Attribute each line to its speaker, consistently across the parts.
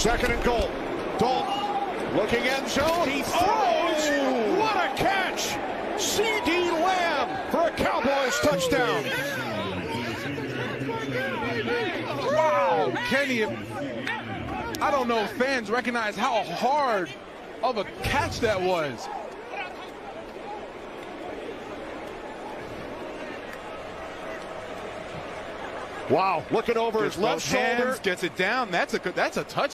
Speaker 1: Second and goal. Dalton looking end zone. He oh, throws. Oh! What a catch! C.D. Lamb for a Cowboys touchdown.
Speaker 2: Wow, Kenny, I don't know if fans recognize how hard of a catch that was.
Speaker 1: Wow, looking over his left shoulder.
Speaker 2: Gets it down. That's a that's a touch.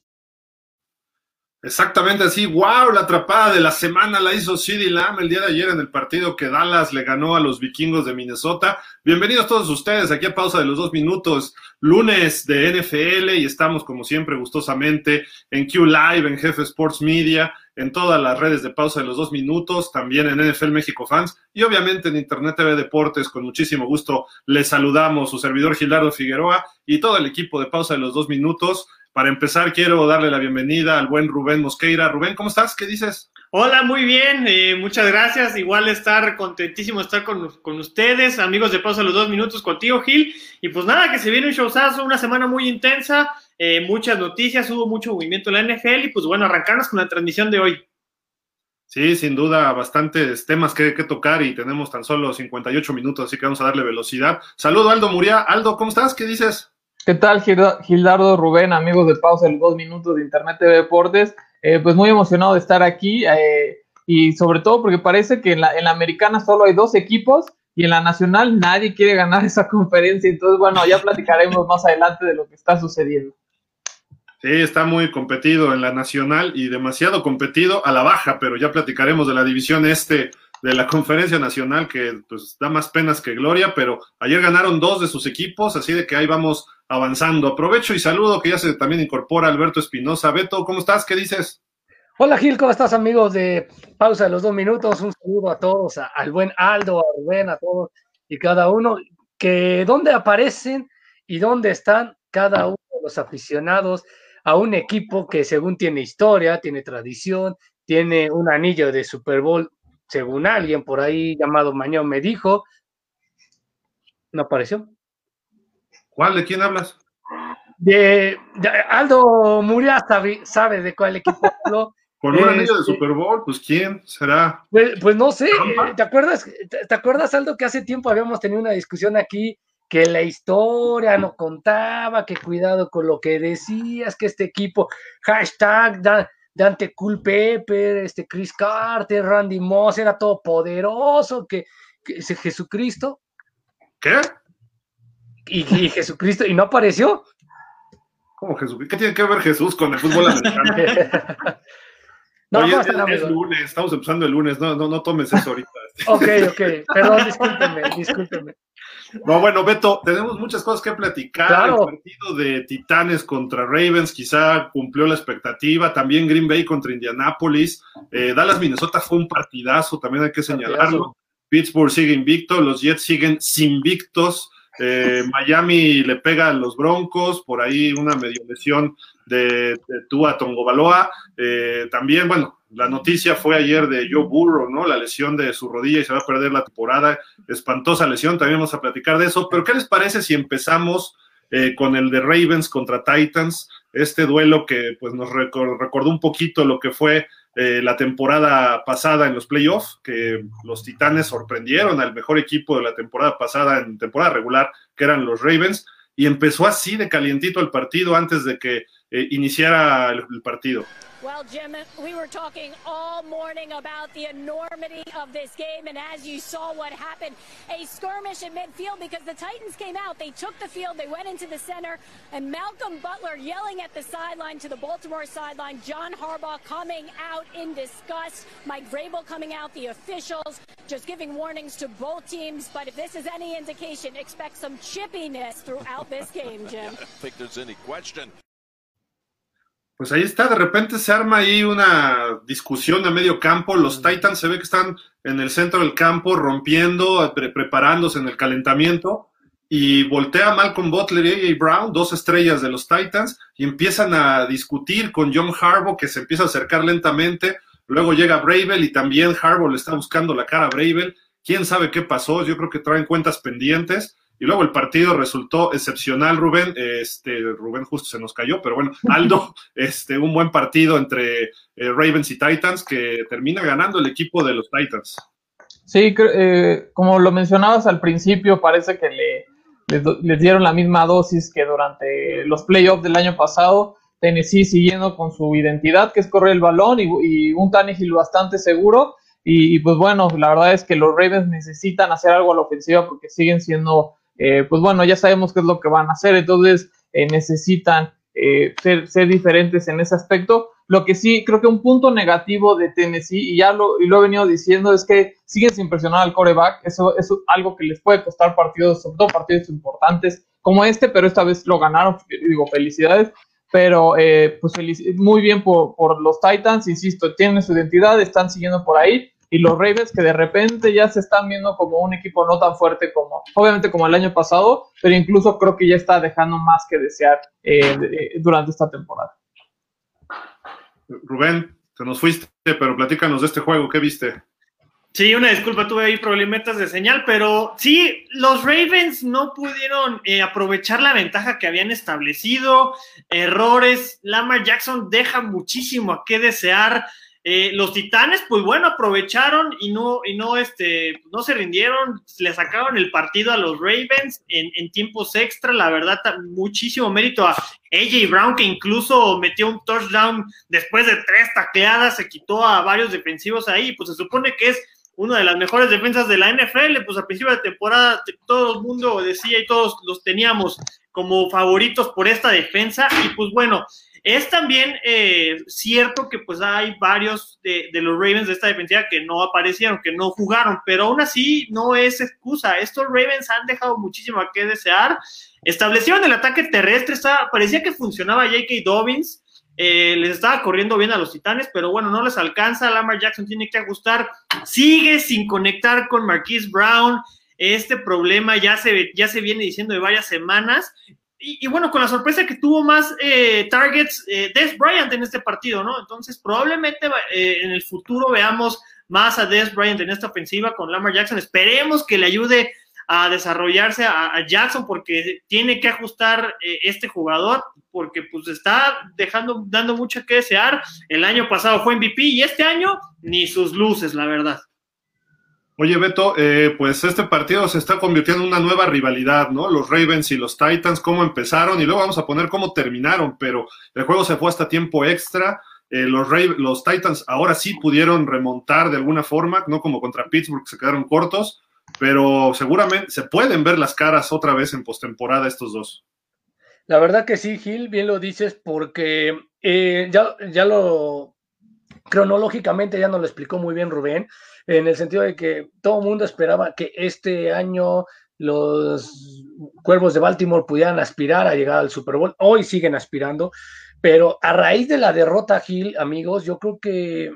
Speaker 3: Exactamente así. ¡Wow! La atrapada de la semana la hizo CD Lamb el día de ayer en el partido que Dallas le ganó a los vikingos de Minnesota. Bienvenidos todos ustedes aquí a pausa de los dos minutos, lunes de NFL y estamos como siempre gustosamente en Q Live, en Jefe Sports Media, en todas las redes de pausa de los dos minutos, también en NFL México Fans y obviamente en Internet TV Deportes. Con muchísimo gusto les saludamos su servidor Gilardo Figueroa y todo el equipo de pausa de los dos minutos. Para empezar, quiero darle la bienvenida al buen Rubén Mosqueira. Rubén, ¿cómo estás? ¿Qué dices?
Speaker 4: Hola, muy bien, eh, muchas gracias. Igual estar contentísimo de estar con, con, ustedes, amigos de Pausa los dos minutos contigo, Gil. Y pues nada, que se viene un showzazo, una semana muy intensa, eh, muchas noticias, hubo mucho movimiento en la NFL y pues bueno, arrancarnos con la transmisión de hoy.
Speaker 3: Sí, sin duda, bastantes temas que, que tocar y tenemos tan solo 58 minutos, así que vamos a darle velocidad. Saludo, Aldo Muria. Aldo, ¿cómo estás? ¿Qué dices?
Speaker 5: ¿Qué tal, Gildardo, Rubén, amigos de Pausa, los dos minutos de Internet TV Deportes? Eh, pues muy emocionado de estar aquí eh, y sobre todo porque parece que en la, en la, americana solo hay dos equipos y en la nacional nadie quiere ganar esa conferencia. Entonces, bueno, ya platicaremos más adelante de lo que está sucediendo.
Speaker 3: Sí, está muy competido en la nacional y demasiado competido a la baja, pero ya platicaremos de la división este de la conferencia nacional que pues da más penas que gloria, pero ayer ganaron dos de sus equipos, así de que ahí vamos avanzando. Aprovecho y saludo que ya se también incorpora Alberto Espinosa. Beto, ¿cómo estás? ¿Qué dices?
Speaker 6: Hola Gil, ¿cómo estás amigos de Pausa de los dos minutos? Un saludo a todos, a, al buen Aldo, a Rubén, a todos y cada uno, que dónde aparecen y dónde están cada uno de los aficionados a un equipo que según tiene historia, tiene tradición, tiene un anillo de Super Bowl, según alguien por ahí llamado Mañón me dijo, no apareció.
Speaker 3: ¿Cuál? ¿De quién hablas?
Speaker 6: De, de Aldo Muria sabe, sabe, de cuál equipo habló.
Speaker 3: Con un anillo de Super Bowl, pues quién será.
Speaker 6: Pues, pues no sé, ¿te acuerdas, te, ¿te acuerdas, Aldo, que hace tiempo habíamos tenido una discusión aquí que la historia no contaba, que cuidado con lo que decías, que este equipo, hashtag Dan, Dante Cool Pepper, este Chris Carter, Randy Moss, era todo poderoso, que, que ese Jesucristo.
Speaker 3: ¿Qué?
Speaker 6: Y, y, Jesucristo, y no apareció.
Speaker 3: ¿Cómo Jesús? ¿Qué tiene que ver Jesús con el fútbol americano?
Speaker 6: no,
Speaker 3: Oye,
Speaker 6: ¿cómo
Speaker 3: es, es lunes, estamos empezando el lunes, no, no, no tomes eso ahorita.
Speaker 6: Ok, ok, perdón, discúlpeme, discúlpeme.
Speaker 3: No, bueno, Beto, tenemos muchas cosas que platicar.
Speaker 6: Claro.
Speaker 3: El partido de Titanes contra Ravens quizá cumplió la expectativa. También Green Bay contra Indianapolis. Eh, Dallas, Minnesota fue un partidazo, también hay que señalarlo.
Speaker 6: Partidazo.
Speaker 3: Pittsburgh sigue invicto, los Jets siguen sin victos. Eh, Miami le pega a los Broncos, por ahí una medio lesión de, de Tua Tongobaloa. Eh, también, bueno, la noticia fue ayer de Joe Burrow, ¿no? La lesión de su rodilla y se va a perder la temporada. Espantosa lesión, también vamos a platicar de eso. Pero, ¿qué les parece si empezamos eh, con el de Ravens contra Titans? Este duelo que pues, nos recor recordó un poquito lo que fue eh, la temporada pasada en los playoffs, que los Titanes sorprendieron al mejor equipo de la temporada pasada en temporada regular, que eran los Ravens, y empezó así de calientito el partido antes de que eh, iniciara el, el partido.
Speaker 7: Well, Jim, we were talking all morning about the enormity of this game, and as you saw what happened, a skirmish in midfield because the Titans came out, they took the field, they went into the center, and Malcolm Butler yelling at the sideline to the Baltimore sideline, John Harbaugh coming out in disgust, Mike Vrabel coming out, the officials just giving warnings to both teams, but if this is any indication, expect some chippiness throughout this game, Jim.
Speaker 8: I don't think there's any question.
Speaker 3: Pues ahí está, de repente se arma ahí una discusión a medio campo. Los Titans se ve que están en el centro del campo rompiendo, pre preparándose en el calentamiento. Y voltea Malcolm Butler y AJ Brown, dos estrellas de los Titans, y empiezan a discutir con John Harbaugh, que se empieza a acercar lentamente. Luego llega Bravel y también Harbaugh le está buscando la cara a Bravel. Quién sabe qué pasó, yo creo que traen cuentas pendientes. Y luego el partido resultó excepcional, Rubén. Este, Rubén justo se nos cayó, pero bueno, Aldo, este, un buen partido entre eh, Ravens y Titans que termina ganando el equipo de los Titans.
Speaker 5: Sí, eh, como lo mencionabas al principio, parece que le, les, dieron la misma dosis que durante los playoffs del año pasado. Tennessee siguiendo con su identidad, que es correr el balón, y, y un Tannehill bastante seguro. Y, pues bueno, la verdad es que los Ravens necesitan hacer algo a la ofensiva porque siguen siendo, eh, pues bueno, ya sabemos qué es lo que van a hacer, entonces eh, necesitan eh, ser, ser, diferentes en ese aspecto. Lo que sí, creo que un punto negativo de Tennessee, y ya lo, he venido diciendo, es que siguen sin presionar al coreback. Eso es algo que les puede costar partidos, sobre todo partidos importantes como este, pero esta vez lo ganaron. Digo, felicidades pero eh, pues muy bien por, los Titans, insisto, tienen su identidad, están siguiendo por ahí y los Ravens que de repente ya se están viendo como un equipo no tan fuerte como, obviamente como el año pasado, pero incluso creo que ya está dejando más que desear eh, eh, durante esta temporada.
Speaker 3: Rubén, te nos fuiste, pero platícanos de este juego, ¿qué viste?
Speaker 4: Sí, una disculpa, tuve ahí problemitas de señal, pero sí, los Ravens no pudieron eh, aprovechar la ventaja que habían establecido, errores, Lamar Jackson deja muchísimo a qué desear, eh, los Titanes, pues bueno, aprovecharon y no, y no, este, no se rindieron, le sacaron el partido a los Ravens en, tiempos extra, la verdad, muchísimo mérito a AJ Brown, que incluso metió un touchdown después de tres tacleadas, se quitó a varios defensivos ahí, pues se supone que es una de las mejores defensas de la NFL, pues a principio de temporada todo el mundo decía y todos los teníamos como favoritos por esta defensa, y pues bueno, es también eh, cierto que pues hay varios de, los Ravens de esta defensiva que no aparecieron, que no jugaron, pero aún así no es excusa. Estos Ravens han dejado muchísimo a qué desear. Establecieron el ataque terrestre, parecía que funcionaba J.K. Dobbins, eh, les estaba corriendo bien a los Titanes, pero bueno, no les alcanza. Lamar Jackson tiene que ajustar. Sigue sin conectar con Marquise Brown. Este problema ya se, ya se viene diciendo de varias semanas y, bueno, con la sorpresa que tuvo más eh, targets eh, Des Bryant en este partido, ¿no? Entonces, probablemente eh, en el futuro veamos más a Des Bryant en esta ofensiva con Lamar Jackson. Esperemos que le ayude a desarrollarse a, Jackson porque tiene que ajustar eh, este jugador porque pues está dejando dando mucho que desear. El año pasado fue MVP y este año ni sus luces, la verdad.
Speaker 3: Oye, Beto, eh, pues este partido se está convirtiendo en una nueva rivalidad, ¿no? Los Ravens y los Titans, cómo empezaron y luego vamos a poner cómo terminaron, pero el juego se fue hasta tiempo extra. Eh, los, los Titans ahora sí pudieron remontar de alguna forma, no como contra Pittsburgh, se quedaron cortos, pero seguramente se pueden ver las caras otra vez en postemporada estos dos.
Speaker 6: La verdad que sí, Gil, bien lo dices, porque eh, ya, ya lo cronológicamente ya nos lo explicó muy bien Rubén en el sentido de que todo el mundo esperaba que este año los Cuervos de Baltimore pudieran aspirar a llegar al Super Bowl. Hoy siguen aspirando, pero a raíz de la derrota, Gil, amigos, yo creo que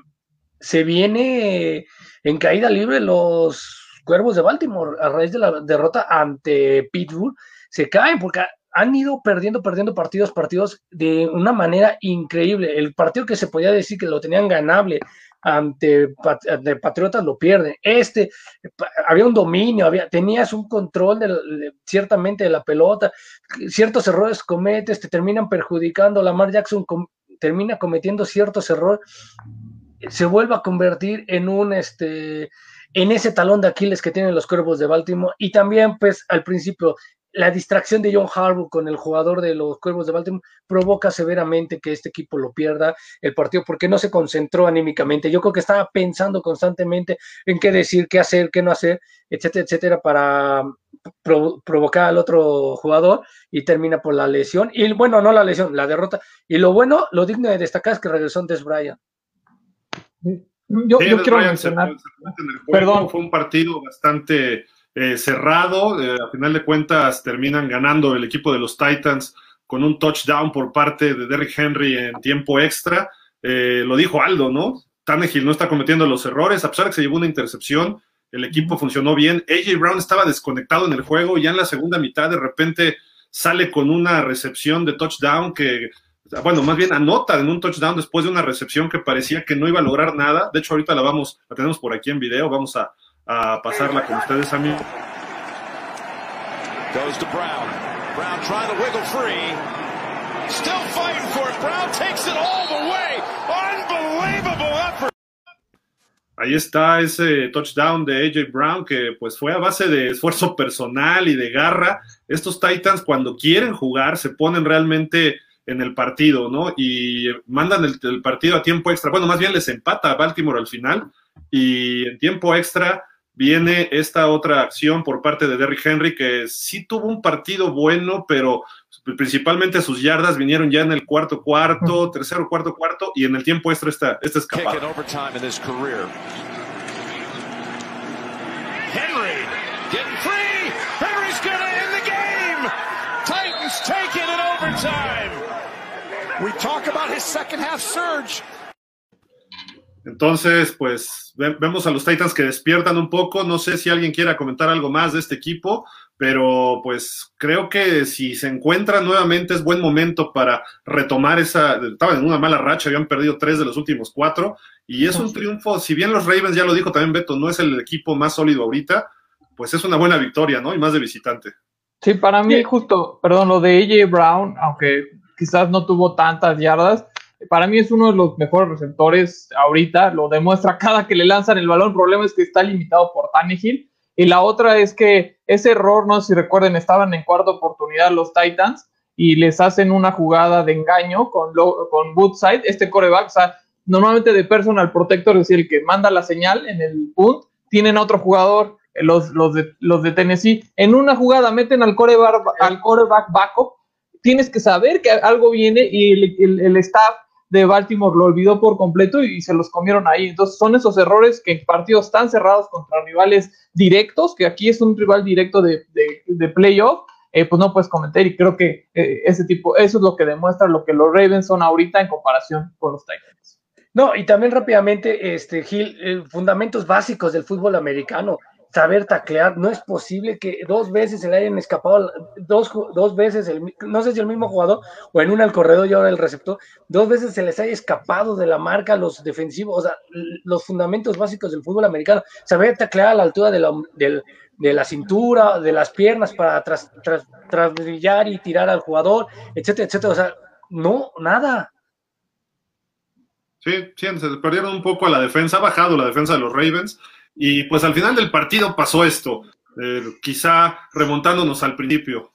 Speaker 6: se viene en caída libre los Cuervos de Baltimore a raíz de la derrota ante Pittsburgh. Se caen porque han ido perdiendo, perdiendo partidos, partidos de una manera increíble. El partido que se podía decir que lo tenían ganable ante, Patriotas lo pierden. Este, había un dominio, había, tenías un control ciertamente de la pelota, ciertos errores cometes, te terminan perjudicando, Lamar Jackson termina cometiendo ciertos errores, se vuelve a convertir en un, este, en ese talón de Aquiles que tienen los cuervos de Baltimore y también pues al principio la distracción de John Harbaugh con el jugador de los Cuervos de Baltimore provoca severamente que este equipo lo pierda el partido porque no se concentró anímicamente. Yo creo que estaba pensando constantemente en qué decir, qué hacer, qué no hacer, etcétera, etcétera, para provocar al otro jugador y termina por la lesión. Y bueno, no la lesión, la derrota. Y lo bueno, lo digno de destacar es que regresó antes Brian.
Speaker 3: Yo, quiero mencionar. Perdón. Fue un partido bastante eh, cerrado. Eh, a final de cuentas terminan ganando el equipo de los Titans con un touchdown por parte de Derrick Henry en tiempo extra. Eh, lo dijo Aldo, ¿no? Tannehill no está cometiendo los errores, a pesar de que se llevó una intercepción, el equipo funcionó bien. AJ Brown estaba desconectado en el juego, y ya en la segunda mitad de repente sale con una recepción de touchdown que, bueno, más bien anota en un touchdown después de una recepción que parecía que no iba a lograr nada. De hecho, ahorita la vamos, la tenemos por aquí en video, vamos a, a pasarla con ustedes, amigos.
Speaker 8: Goes to Brown. Brown trying to wiggle free. Still fighting for it. Brown takes it all the way. Unbelievable effort.
Speaker 3: Ahí está ese touchdown de AJ Brown que pues fue a base de esfuerzo personal y de garra. Estos Titans cuando quieren jugar se ponen realmente en el partido, ¿no? Y mandan el, el partido a tiempo extra. Bueno, más bien les empata a Baltimore al final y en tiempo extra viene esta otra acción por parte de Derrick Henry que sí tuvo un partido bueno, pero principalmente sus yardas vinieron ya en el cuarto cuarto, tercero cuarto cuarto y en el tiempo extra esta, esta escapada.
Speaker 8: Henry getting free. Henry's going to end the game. Titans take it in overtime. We talk about his second half surge.
Speaker 3: Entonces, pues ve- vemos a los Titans que despiertan un poco. No sé si alguien quiera comentar algo más de este equipo, pero pues creo que si se encuentran nuevamente es buen momento para retomar esa. Estaban en una mala racha, habían perdido tres de los últimos cuatro y es un triunfo. Si bien los Ravens, ya lo dijo también Beto, no es el equipo más sólido ahorita, pues es una buena victoria, ¿no? Y más de visitante.
Speaker 5: Sí, para mí justo, perdón, lo de AJ Brown, aunque quizás no tuvo tantas yardas, para mí es uno de los mejores receptores ahorita, lo demuestra cada que le lanzan el balón, el problema es que está limitado por Tannehill, y la otra es que ese error, no sé si recuerden, estaban en cuarta oportunidad los Titans, y les hacen una jugada de engaño con, Lo- con Woodside, este coreback, o sea, normalmente de personal protector, es decir, el que manda la señal en el punt, tienen a otro jugador, eh, los, los, de, los de Tennessee, en una jugada meten al coreback, al coreback backup, tienes que saber que algo viene y el, el- el staff de Baltimore lo olvidó por completo y se los comieron ahí. Entonces son esos errores que en partidos tan cerrados contra rivales directos, que aquí es un rival directo de, de, de playoff, eh, pues no puedes comentar y creo que eh, ese tipo, eso es lo que demuestra lo que los Ravens son ahorita en comparación con los Titans.
Speaker 6: No, y también rápidamente, este, Gil, eh, fundamentos básicos del fútbol americano. Saber taclear, no es posible que dos veces se le hayan escapado, dos, dos veces, el, no sé si el mismo jugador o en una el corredor y ahora el receptor, dos veces se les haya escapado de la marca los defensivos, o sea, los fundamentos básicos del fútbol americano. Saber taclear a la altura de la, de la cintura, de las piernas para tras, tras, trasbrillar y tirar al jugador, etcétera, etcétera. O sea, no, nada.
Speaker 3: Sí, sí, se perdieron un poco la defensa, ha bajado la defensa de los Ravens y pues al final del partido pasó esto, eh, quizá remontándonos al principio.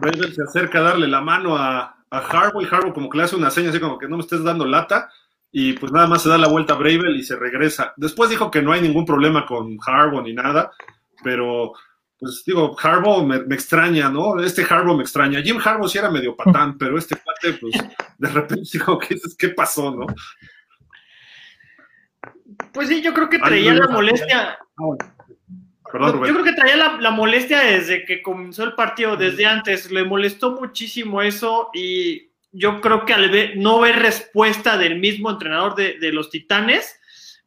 Speaker 3: Ravens se acerca a darle la mano a, a Harbaugh y como que le hace una seña así como que no me estés dando lata y pues nada más se da la vuelta a Bravel y se regresa. Después dijo que no hay ningún problema con Harbaugh ni nada, pero pues digo, Harbaugh me, me extraña, ¿no? Este Harbaugh me extraña. Jim Harbaugh sí era medio patán, pero este cuate pues de repente dijo, ¿qué, qué pasó, no?
Speaker 4: Pues sí, yo creo que
Speaker 3: Ay,
Speaker 4: traía
Speaker 3: no,
Speaker 4: la
Speaker 3: no.
Speaker 4: molestia.
Speaker 3: Perdón,
Speaker 4: Yo
Speaker 3: Rubén.
Speaker 4: creo que traía la, la molestia desde que comenzó el partido, desde antes. Le molestó muchísimo eso y yo creo que al ver, no ver respuesta del mismo entrenador de, de los Titanes,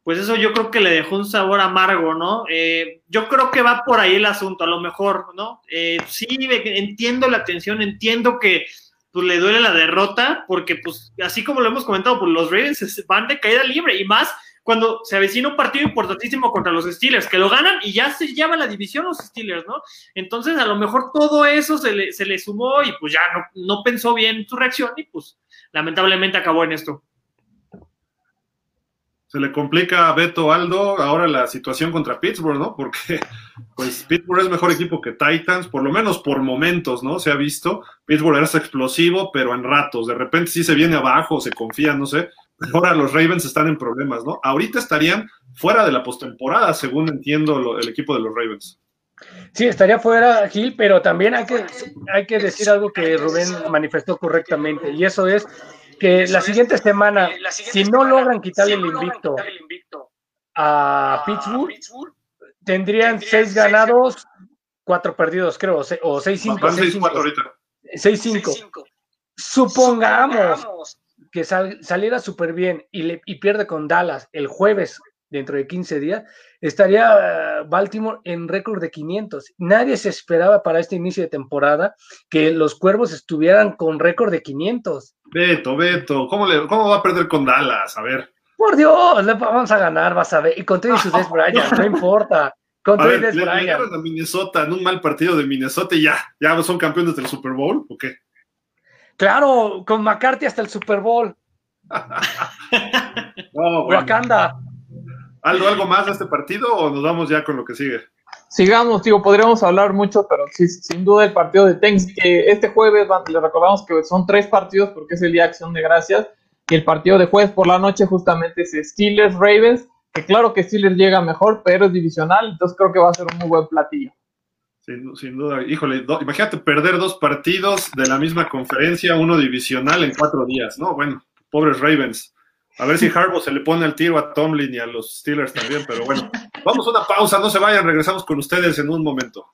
Speaker 4: pues eso yo creo que le dejó un sabor amargo, ¿no? Eh, yo creo que va por ahí el asunto, a lo mejor, ¿no? Eh, sí, entiendo la tensión, entiendo que pues, le duele la derrota, porque pues así como lo hemos comentado, pues los Ravens van de caída libre y más cuando se avecina un partido importantísimo contra los Steelers, que lo ganan y ya se lleva la división los Steelers, ¿no? Entonces, a lo mejor todo eso se le, se le sumó y pues ya no, no pensó bien su reacción y pues lamentablemente acabó en esto.
Speaker 3: Se le complica a Beto Aldo ahora la situación contra Pittsburgh, ¿no? Porque pues Pittsburgh es mejor equipo que Titans, por lo menos por momentos, ¿no? Se ha visto. Pittsburgh es explosivo, pero en ratos. De repente sí se viene abajo, se confía, no sé. Ahora los Ravens están en problemas, ¿no? Ahorita estarían fuera de la postemporada, según entiendo el equipo de los Ravens.
Speaker 6: Sí, estaría fuera Gil, pero también hay que, hay que decir algo que Rubén manifestó correctamente, y eso es que la siguiente semana, si no logran quitarle el invicto a Pittsburgh, tendrían seis ganados, cuatro perdidos, creo, o se- o seis cinco.
Speaker 3: Van 6-4 ahorita.
Speaker 6: 6-5. Supongamos que sal- saliera súper bien y, le- y pierde con Dallas el jueves dentro de 15 días, estaría Baltimore en récord de 500. Nadie se esperaba para este inicio de temporada que los Cuervos estuvieran con récord de 500.
Speaker 3: Beto, Beto, ¿cómo, le, ¿cómo va a perder con Dallas? A ver.
Speaker 6: Por Dios, le vamos a ganar, vas a ver. Y con Travis Bryant, no importa. Con
Speaker 3: A ver, le,
Speaker 6: Bryant.
Speaker 3: a Minnesota en un mal partido de Minnesota y ya, ya son campeones del Super Bowl, ¿o qué?
Speaker 6: Claro, con McCarthy hasta el Super Bowl.
Speaker 3: No, bueno.
Speaker 6: Wakanda.
Speaker 3: Aldo, ¿algo más de este partido o nos vamos ya con lo que sigue?
Speaker 5: Sigamos, digo, podríamos hablar mucho, pero sí, sin duda el partido de Thanks, que este jueves, le recordamos que son tres partidos porque es el día de Acción de Gracias, y el partido de jueves por la noche justamente es Steelers-Ravens, que claro que Steelers llega mejor, pero es divisional, entonces creo que va a ser un muy buen platillo.
Speaker 3: Sin, sin duda, híjole, do- imagínate perder dos partidos de la misma conferencia, uno divisional en cuatro días, ¿no? Bueno, pobres Ravens. A ver si Harbaugh se le pone al tiro a Tomlin y a los Steelers también, pero bueno. Vamos a una pausa, no se vayan, regresamos con ustedes en un momento.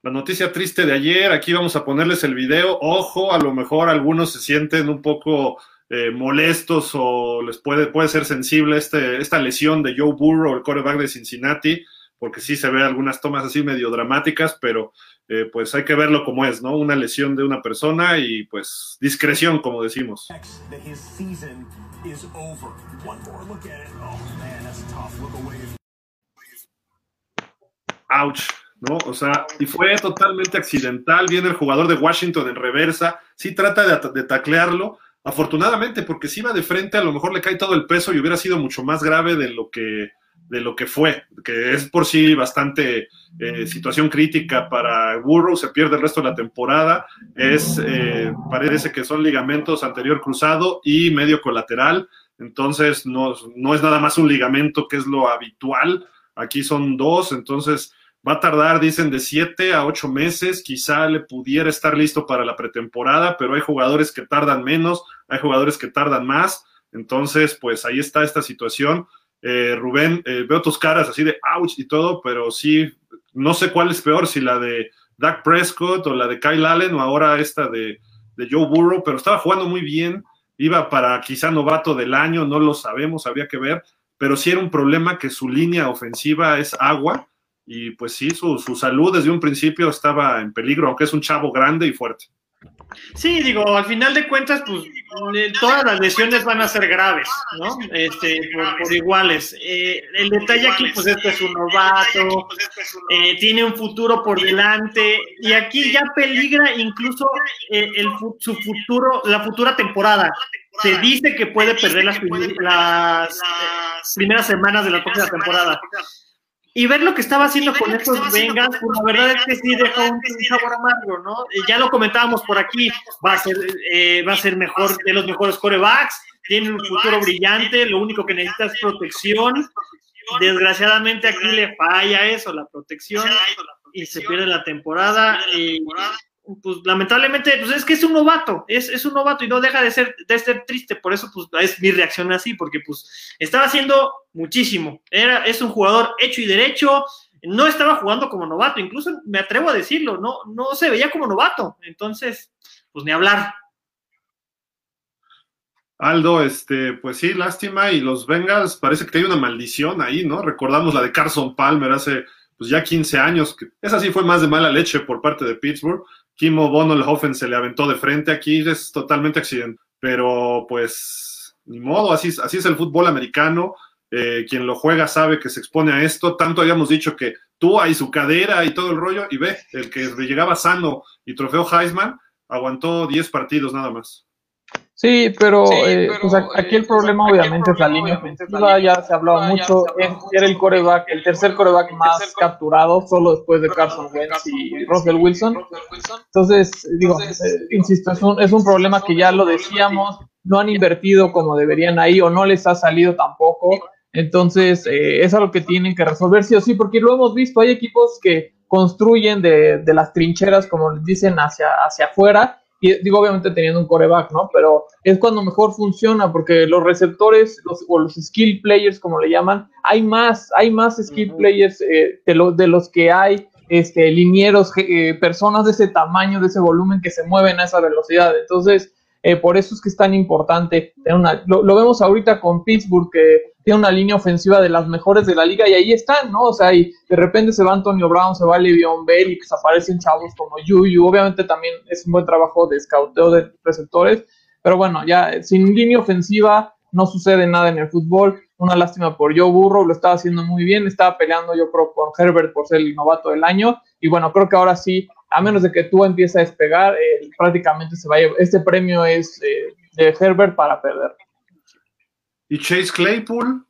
Speaker 3: La noticia triste de ayer, aquí vamos a ponerles el video. Ojo, a lo mejor algunos se sienten un poco eh, molestos o les puede, puede ser sensible este, esta lesión de Joe Burrow, el quarterback de Cincinnati, porque sí se ve algunas tomas así medio dramáticas, pero eh, pues hay que verlo como es, ¿no? Una lesión de una persona y pues discreción, como decimos.
Speaker 9: Oh man, that's a tough look away.
Speaker 3: ouch, ¿no? O sea, y fue totalmente accidental. Viene el jugador de Washington en reversa, sí trata de, at- de taclearlo. Afortunadamente, porque si iba de frente, a lo mejor le cae todo el peso y hubiera sido mucho más grave de lo que, de lo que fue, que es por sí bastante eh, situación crítica para Burrow, se pierde el resto de la temporada, es, eh, parece que son ligamentos anterior cruzado y medio colateral, entonces no, no es nada más un ligamento que es lo habitual, aquí son dos, entonces va a tardar, dicen, de siete a ocho meses, quizá le pudiera estar listo para la pretemporada, pero hay jugadores que tardan menos, hay jugadores que tardan más, entonces pues ahí está esta situación. Eh, Rubén, eh, veo tus caras así de ouch y todo, pero sí, no sé cuál es peor, si la de Dak Prescott o la de Kyle Allen o ahora esta de, Joe Burrow, pero estaba jugando muy bien, iba para quizá novato del año, no lo sabemos, habría que ver, pero sí era un problema que su línea ofensiva es agua y pues sí, su, su salud desde un principio estaba en peligro, aunque es un chavo grande y fuerte.
Speaker 4: Sí, digo, al final de cuentas, pues eh, todas las lesiones van a ser graves, ¿no? Este, por, iguales. Eh, el detalle aquí, pues este es un novato, eh, tiene un futuro por delante y aquí ya peligra incluso el, su futuro, la futura temporada. Se dice que puede perder las, las, primeras semanas de la próxima temporada. Y ver lo que estaba haciendo con estos Bengals, pues la verdad es que sí dejó un, un sabor amargo, ¿no? Eh, ya lo comentábamos por aquí, va a ser, eh, va a ser mejor de los mejores corebacks, tiene un futuro brillante, lo único que necesita es protección. Desgraciadamente aquí le falla eso, la protección, y se pierde la temporada. Y, pues lamentablemente, pues es que es un novato, es, es un novato y no deja de ser, de ser triste, por eso pues es mi reacción así, porque pues estaba haciendo muchísimo, era, es un jugador hecho y derecho, no estaba jugando como novato, incluso me atrevo a decirlo, no, no se veía como novato, entonces, pues ni hablar.
Speaker 3: Aldo, este, pues sí, lástima, y los Bengals parece que hay una maldición ahí, ¿no? Recordamos la de Carson Palmer hace pues ya 15 años, que esa sí fue más de mala leche por parte de Pittsburgh. Kimo Bonolhofen se le aventó de frente aquí, es totalmente accidente, pero pues ni modo, así, así es el fútbol americano. Eh, quien lo juega sabe que se expone a esto. Tanto habíamos dicho que tú y su cadera y todo el rollo, y ve, el que llegaba sano y trofeo Heisman aguantó 10 partidos nada más.
Speaker 5: Sí, pero, eh, pues a- aquí el problema obviamente es la línea ofensiva, ya se hablaba mucho, es- era el coreback, el tercer coreback más capturado, solo después de Carson Wentz y Russell Wilson. Entonces, digo, eh, insisto, es un, es un problema que ya lo decíamos, no han invertido como deberían ahí o no les ha salido tampoco. Entonces, eh, es algo que tienen que resolver sí o sí, porque lo hemos visto, hay equipos que construyen de, de las trincheras, como les dicen, hacia, hacia afuera, y digo, obviamente teniendo un coreback, ¿no? Pero es cuando mejor funciona, porque los receptores los, o los skill players, como le llaman, hay más, hay más skill players eh, de, lo- de los que hay este, linieros, eh, personas de ese tamaño, de ese volumen que se mueven a esa velocidad. Entonces, eh, por eso es que es tan importante. Una, lo, lo, vemos ahorita con Pittsburgh, que tiene una línea ofensiva de las mejores de la liga y ahí están, ¿no? O sea, y de repente se va Antonio Brown, se va Le'Veon Bell y pues aparecen chavos como Yuyu. Obviamente también es un buen trabajo de scouteo de receptores, pero bueno, ya sin línea ofensiva no sucede nada en el fútbol. Una lástima por Joe Burrow, lo estaba haciendo muy bien, estaba peleando yo creo con Herbert por ser el novato del año y bueno, creo que ahora sí, a menos de que tú empieces a despegar, eh, prácticamente se va a llevar, este premio es eh, de Herbert para perder.
Speaker 3: ¿Y Chase Claypool?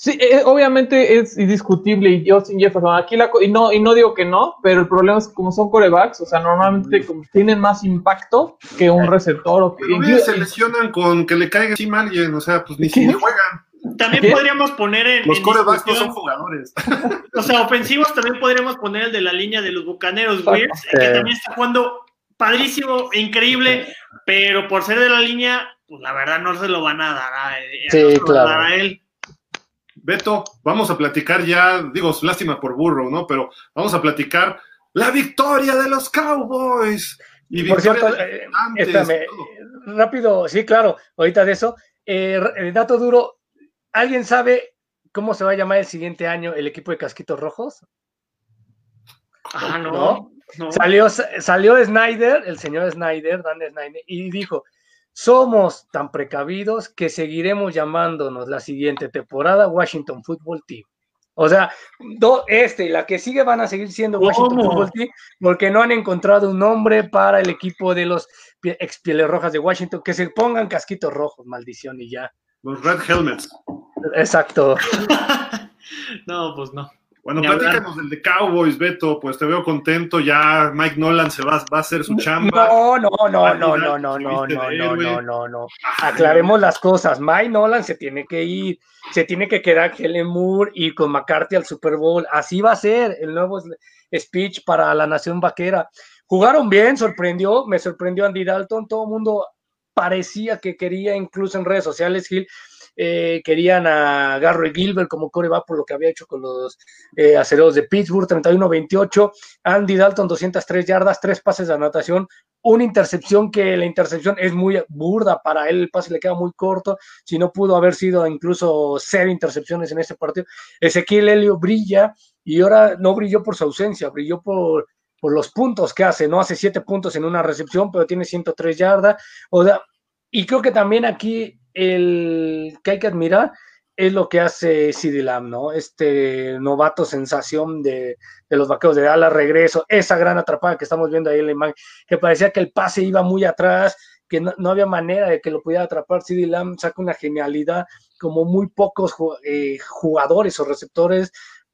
Speaker 5: Sí, eh, obviamente es indiscutible y Justin Jefferson. Aquí la, y no, y no digo que no, pero el problema es que como son corebacks, o sea, normalmente como tienen más impacto que un receptor. O que,
Speaker 3: pero se lesionan con que le caiga encima a alguien, o sea, pues ni si juegan.
Speaker 4: También ¿Qué? podríamos poner en.
Speaker 3: Los corebacks no son jugadores.
Speaker 4: O sea, ofensivos también podríamos poner el de la línea de los bucaneros, Weirds, que también está jugando padrísimo, increíble, pero por ser de la línea, pues la verdad no se lo van a dar a,
Speaker 6: sí,
Speaker 4: no
Speaker 6: claro.
Speaker 4: a, a él.
Speaker 3: Beto, vamos a platicar ya, digo, lástima por burro, ¿no? Pero vamos a platicar la victoria de los Cowboys. Y
Speaker 6: por cierto, eh, espérame, rápido, sí, claro, ahorita de eso. Eh, el dato duro, ¿alguien sabe cómo se va a llamar el siguiente año el equipo de Casquitos Rojos?
Speaker 4: Ah, no. ¿No?
Speaker 6: no. Salió, salió Snyder, el señor Snyder, Dan Snyder, y dijo, somos tan precavidos que seguiremos llamándonos la siguiente temporada Washington Football Team. O sea, do, este y la que sigue van a seguir siendo Washington
Speaker 4: ¿Cómo?
Speaker 6: Football Team porque no han encontrado un nombre para el equipo de los expieles rojas de Washington. Que se pongan casquitos rojos, maldición, y ya.
Speaker 3: Los Red Helmets.
Speaker 6: Exacto.
Speaker 4: no, pues no.
Speaker 3: Bueno, platícanos del de Cowboys, Beto, pues te veo contento, ya Mike Nolan se va, va a hacer su chamba.
Speaker 6: No, no, no, no, no, no, no, no, no, no, no, no. Aclaremos las cosas. Mike Nolan se tiene que ir, se tiene que quedar Helen Moore y con McCarthy al Super Bowl. Así va a ser el nuevo speech para la nación vaquera. Jugaron bien, sorprendió, me sorprendió Andy Dalton, todo el mundo parecía que quería, incluso en redes sociales, Gil, eh, querían a Garry Gilbert como coreback por lo que había hecho con los eh, de Pittsburgh, 31-28, Andy Dalton 203 yardas, tres pases de anotación, una intercepción que la intercepción es muy burda para él, el pase le queda muy corto, si no pudo haber sido incluso cero intercepciones en ese partido. Ezequiel Helio brilla y ahora no brilló por su ausencia, brilló por, por los puntos que hace, no hace siete puntos en una recepción, pero tiene 103 yardas, o sea, y creo que también aquí el que hay que admirar es lo que hace CD Lamb, ¿no? Este novato sensación de, de los vaqueros de Dallas, regreso, esa gran atrapada que estamos viendo ahí en la imagen, que parecía que el pase iba muy atrás, que no, no había manera de que lo pudiera atrapar. CD Lamb saca una genialidad, como muy pocos eh, jugadores o receptores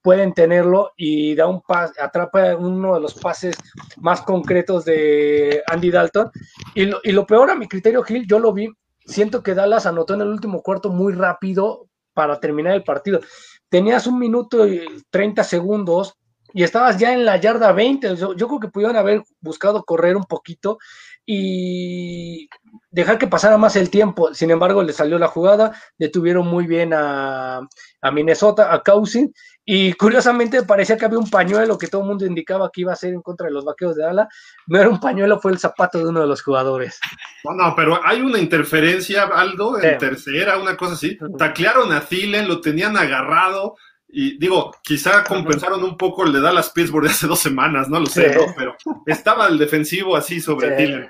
Speaker 6: pueden tenerlo y da un pase, atrapa uno de los pases más concretos de Andy Dalton. Y lo, y lo peor a mi criterio, Gil, yo lo vi siento que Dallas anotó en el último cuarto muy rápido para terminar el partido. Tenías un minuto y 30 segundos y estabas ya en la yarda 20. Yo, creo que pudieron haber buscado correr un poquito y dejar que pasara más el tiempo. Sin embargo, le salió la jugada, detuvieron muy bien a, a Minnesota, a Cousin, y curiosamente parecía que había un pañuelo que todo el mundo indicaba que iba a ser en contra de los vaqueros de Dallas. No era un pañuelo, fue el zapato de uno de los jugadores.
Speaker 3: No, no, pero hay una interferencia, Aldo, en sí. tercera, una cosa así. Taclearon a Thielen, lo tenían agarrado. Y digo, quizá compensaron un poco el de Dallas Pittsburgh de hace dos semanas, no lo sé, sí. ¿no? Pero estaba el defensivo así sobre sí. Thielen.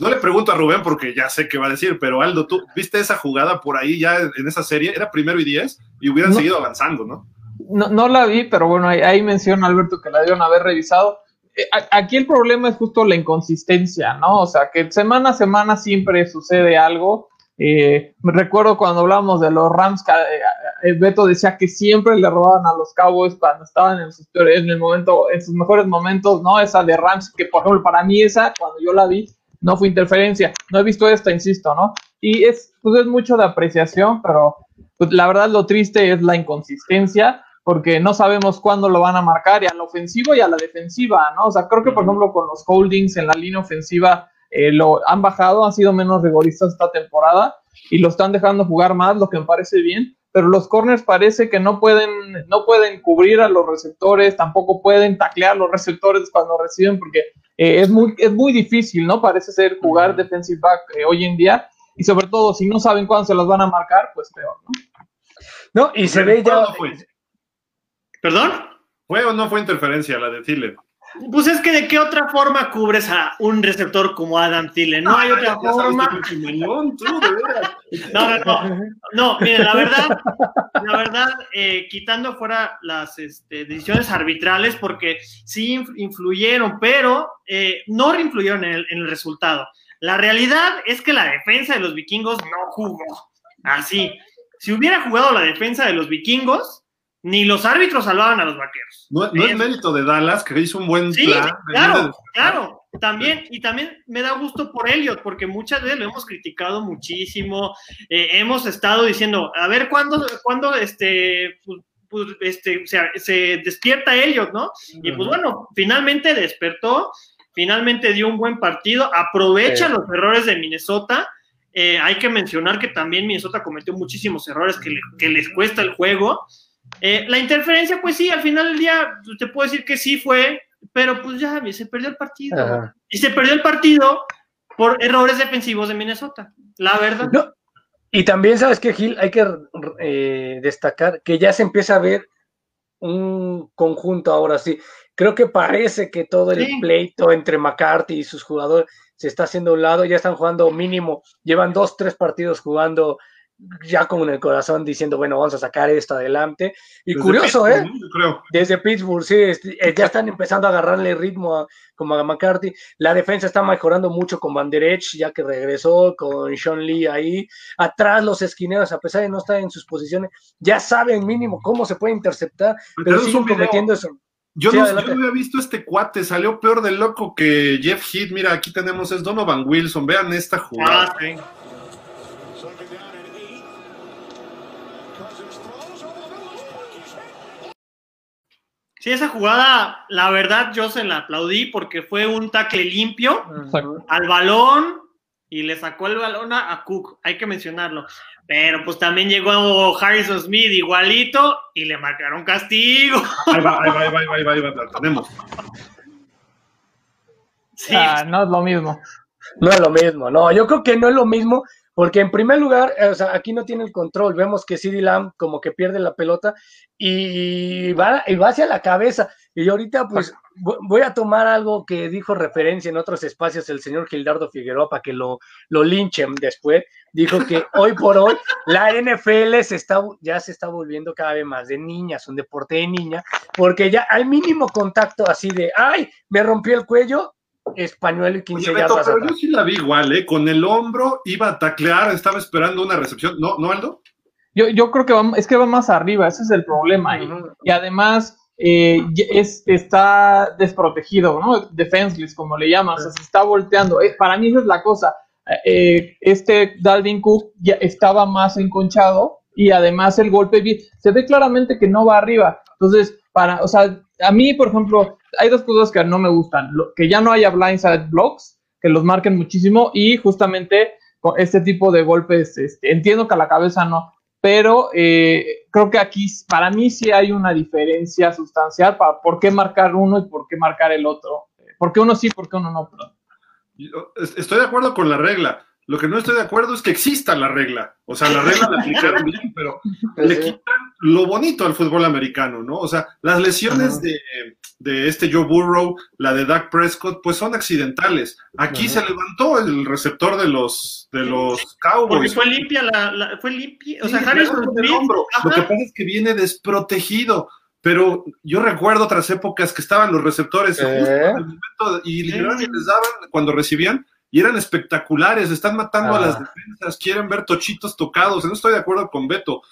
Speaker 3: No le pregunto a Rubén porque ya sé qué va a decir, pero Aldo, ¿tú viste esa jugada por ahí ya en esa serie? Era primero y diez y hubieran no. seguido avanzando, ¿no?
Speaker 5: No, no, la vi, pero bueno, ahí, ahí, menciona Alberto que la debieron haber revisado. Eh, aquí el problema es justo la inconsistencia, ¿no? O sea, que semana a semana siempre sucede algo. Eh, recuerdo cuando hablábamos de los Rams, que eh, Beto decía que siempre le robaban a los Cowboys cuando estaban en, sus, en el momento, en sus mejores momentos, ¿no? Esa de Rams, que por ejemplo, para mí esa, cuando yo la vi, no fue interferencia. No he visto esta, insisto, ¿no? Y es, pues es mucho de apreciación, pero pues, la verdad lo triste es la inconsistencia porque no sabemos cuándo lo van a marcar y a la ofensiva y a la defensiva, ¿no? O sea, creo que por ejemplo con los holdings en la línea ofensiva eh, lo han bajado, han sido menos rigoristas esta temporada y lo están dejando jugar más, lo que me parece bien, pero los corners parece que no pueden, no pueden cubrir a los receptores, tampoco pueden taclear a los receptores cuando reciben, porque eh, es, muy, es muy difícil, ¿no? Parece ser jugar defensive back eh, hoy en día, y sobre todo si no saben cuándo se los van a marcar, pues peor, ¿no?
Speaker 6: No, y se ve ya.
Speaker 4: ¿Perdón?
Speaker 3: ¿Fue o no fue interferencia la de Thielen?
Speaker 4: Pues es que de qué otra forma cubres a un receptor como Adam Thielen. No hay otra forma. No, no, no. No, miren, la verdad, la verdad, eh, quitando fuera las este, decisiones arbitrales, porque sí influyeron, pero eh, no influyeron en el, en el resultado. La realidad es que la defensa de los vikingos no jugó así. Si hubiera jugado la defensa de los vikingos, ni los árbitros salvaban a los vaqueros.
Speaker 3: No, es mérito de Dallas, que hizo un buen
Speaker 4: sí, Claro, claro, también, y también me da gusto por Elliot, porque muchas veces lo hemos criticado muchísimo. Eh, hemos estado diciendo, a ver cuándo, cuándo este, pues, pues, este, se, despierta Elliot, ¿no? Y pues bueno, finalmente despertó, finalmente dio un buen partido, aprovecha los errores de Minnesota. Eh, hay que mencionar que también Minnesota cometió muchísimos errores que, que les cuesta el juego. Eh, la interferencia, pues sí, al final del día pues, te puedo decir que sí fue, pero pues ya se perdió el partido. Y se perdió el partido por errores defensivos de Minnesota, la verdad.
Speaker 6: Y también, ¿sabes que Gil? Hay que eh, destacar que ya se empieza a ver un conjunto ahora sí. Creo que parece que todo el pleito entre McCarthy y sus jugadores se está haciendo a un lado, ya están jugando mínimo, llevan dos, tres partidos jugando ya con el corazón diciendo, bueno, vamos a sacar esto adelante. Y curioso, ¿eh? Desde Pittsburgh, sí, eh, ya están empezando a agarrarle ritmo a, como a McCarthy. La defensa está mejorando mucho con Van Der Esch, ya que regresó, con Sean Lee ahí. Atrás los esquineros, a pesar de no estar en sus posiciones, ya saben mínimo cómo se puede interceptar, pero, siguen cometiendo eso.
Speaker 3: Yo, no, yo, había visto este cuate, salió peor de loco que Jeff Heath. Mira, aquí tenemos, es Donovan Wilson. Vean esta jugada. Ah,
Speaker 4: Sí, esa jugada, la verdad, yo se la aplaudí porque fue un tackle limpio al balón y le sacó el balón a, Cook, hay que mencionarlo. Pero pues también llegó Harrison Smith igualito y le marcaron castigo.
Speaker 3: Ahí va, ahí va, ahí va, ahí va, ahí va, tenemos.
Speaker 5: Sí. Ah, no es lo mismo.
Speaker 6: No es lo mismo, no, yo creo que no es lo mismo porque en primer lugar, eh, o sea, aquí no tiene el control. Vemos que CD Lamb como que pierde la pelota y va, y va hacia la cabeza. Y ahorita, pues, voy a tomar algo que dijo referencia en otros espacios el señor Gildardo Figueroa para que lo, lo linchen después. Dijo que hoy por hoy la NFL se está, ya se está volviendo cada vez más de niñas, un deporte de niña, porque ya al mínimo contacto así de, ay, me rompió el cuello, español y 15 Oye,
Speaker 3: Pero yo sí la vi igual, ¿eh? Con el hombro iba a taclear, estaba esperando una recepción. ¿No, ¿no Aldo?
Speaker 5: Yo, yo creo que va, es que va más arriba, ese es el problema. y, además eh, es, está desprotegido, ¿no? Defenseless, como le llamas, se está volteando. Eh, para mí esa es la cosa. Eh, este Dalvin Cook ya estaba más enconchado y además el golpe se ve claramente que no va arriba. Entonces, para, o sea, a mí, por ejemplo, hay dos cosas que no me gustan. que ya no haya blindside blocks, que los marquen muchísimo, y justamente con este tipo de golpes, este, entiendo que a la cabeza no, pero eh, creo que aquí para mí sí hay una diferencia sustancial para por qué marcar uno y por qué marcar el otro. ¿Por qué uno sí, por qué uno no?
Speaker 3: Estoy de acuerdo con la regla. Lo que no estoy de acuerdo es que exista la regla. O sea, la regla la aplicaron bien, pero le quitan lo bonito al fútbol americano, ¿no? O sea, las lesiones de, este Joe Burrow, la de Dak Prescott, pues son accidentales. Aquí se levantó el receptor de los, de los Cowboys. Porque
Speaker 4: fue limpia, la, fue limpia. O sea,
Speaker 3: el hombro. Lo que pasa es que viene desprotegido. Pero yo recuerdo otras épocas que estaban los receptores justo en el momento y literalmente les daban cuando recibían y eran espectaculares, están matando a las ah. defensas, quieren ver tochitos tocados. No estoy de acuerdo con Beto.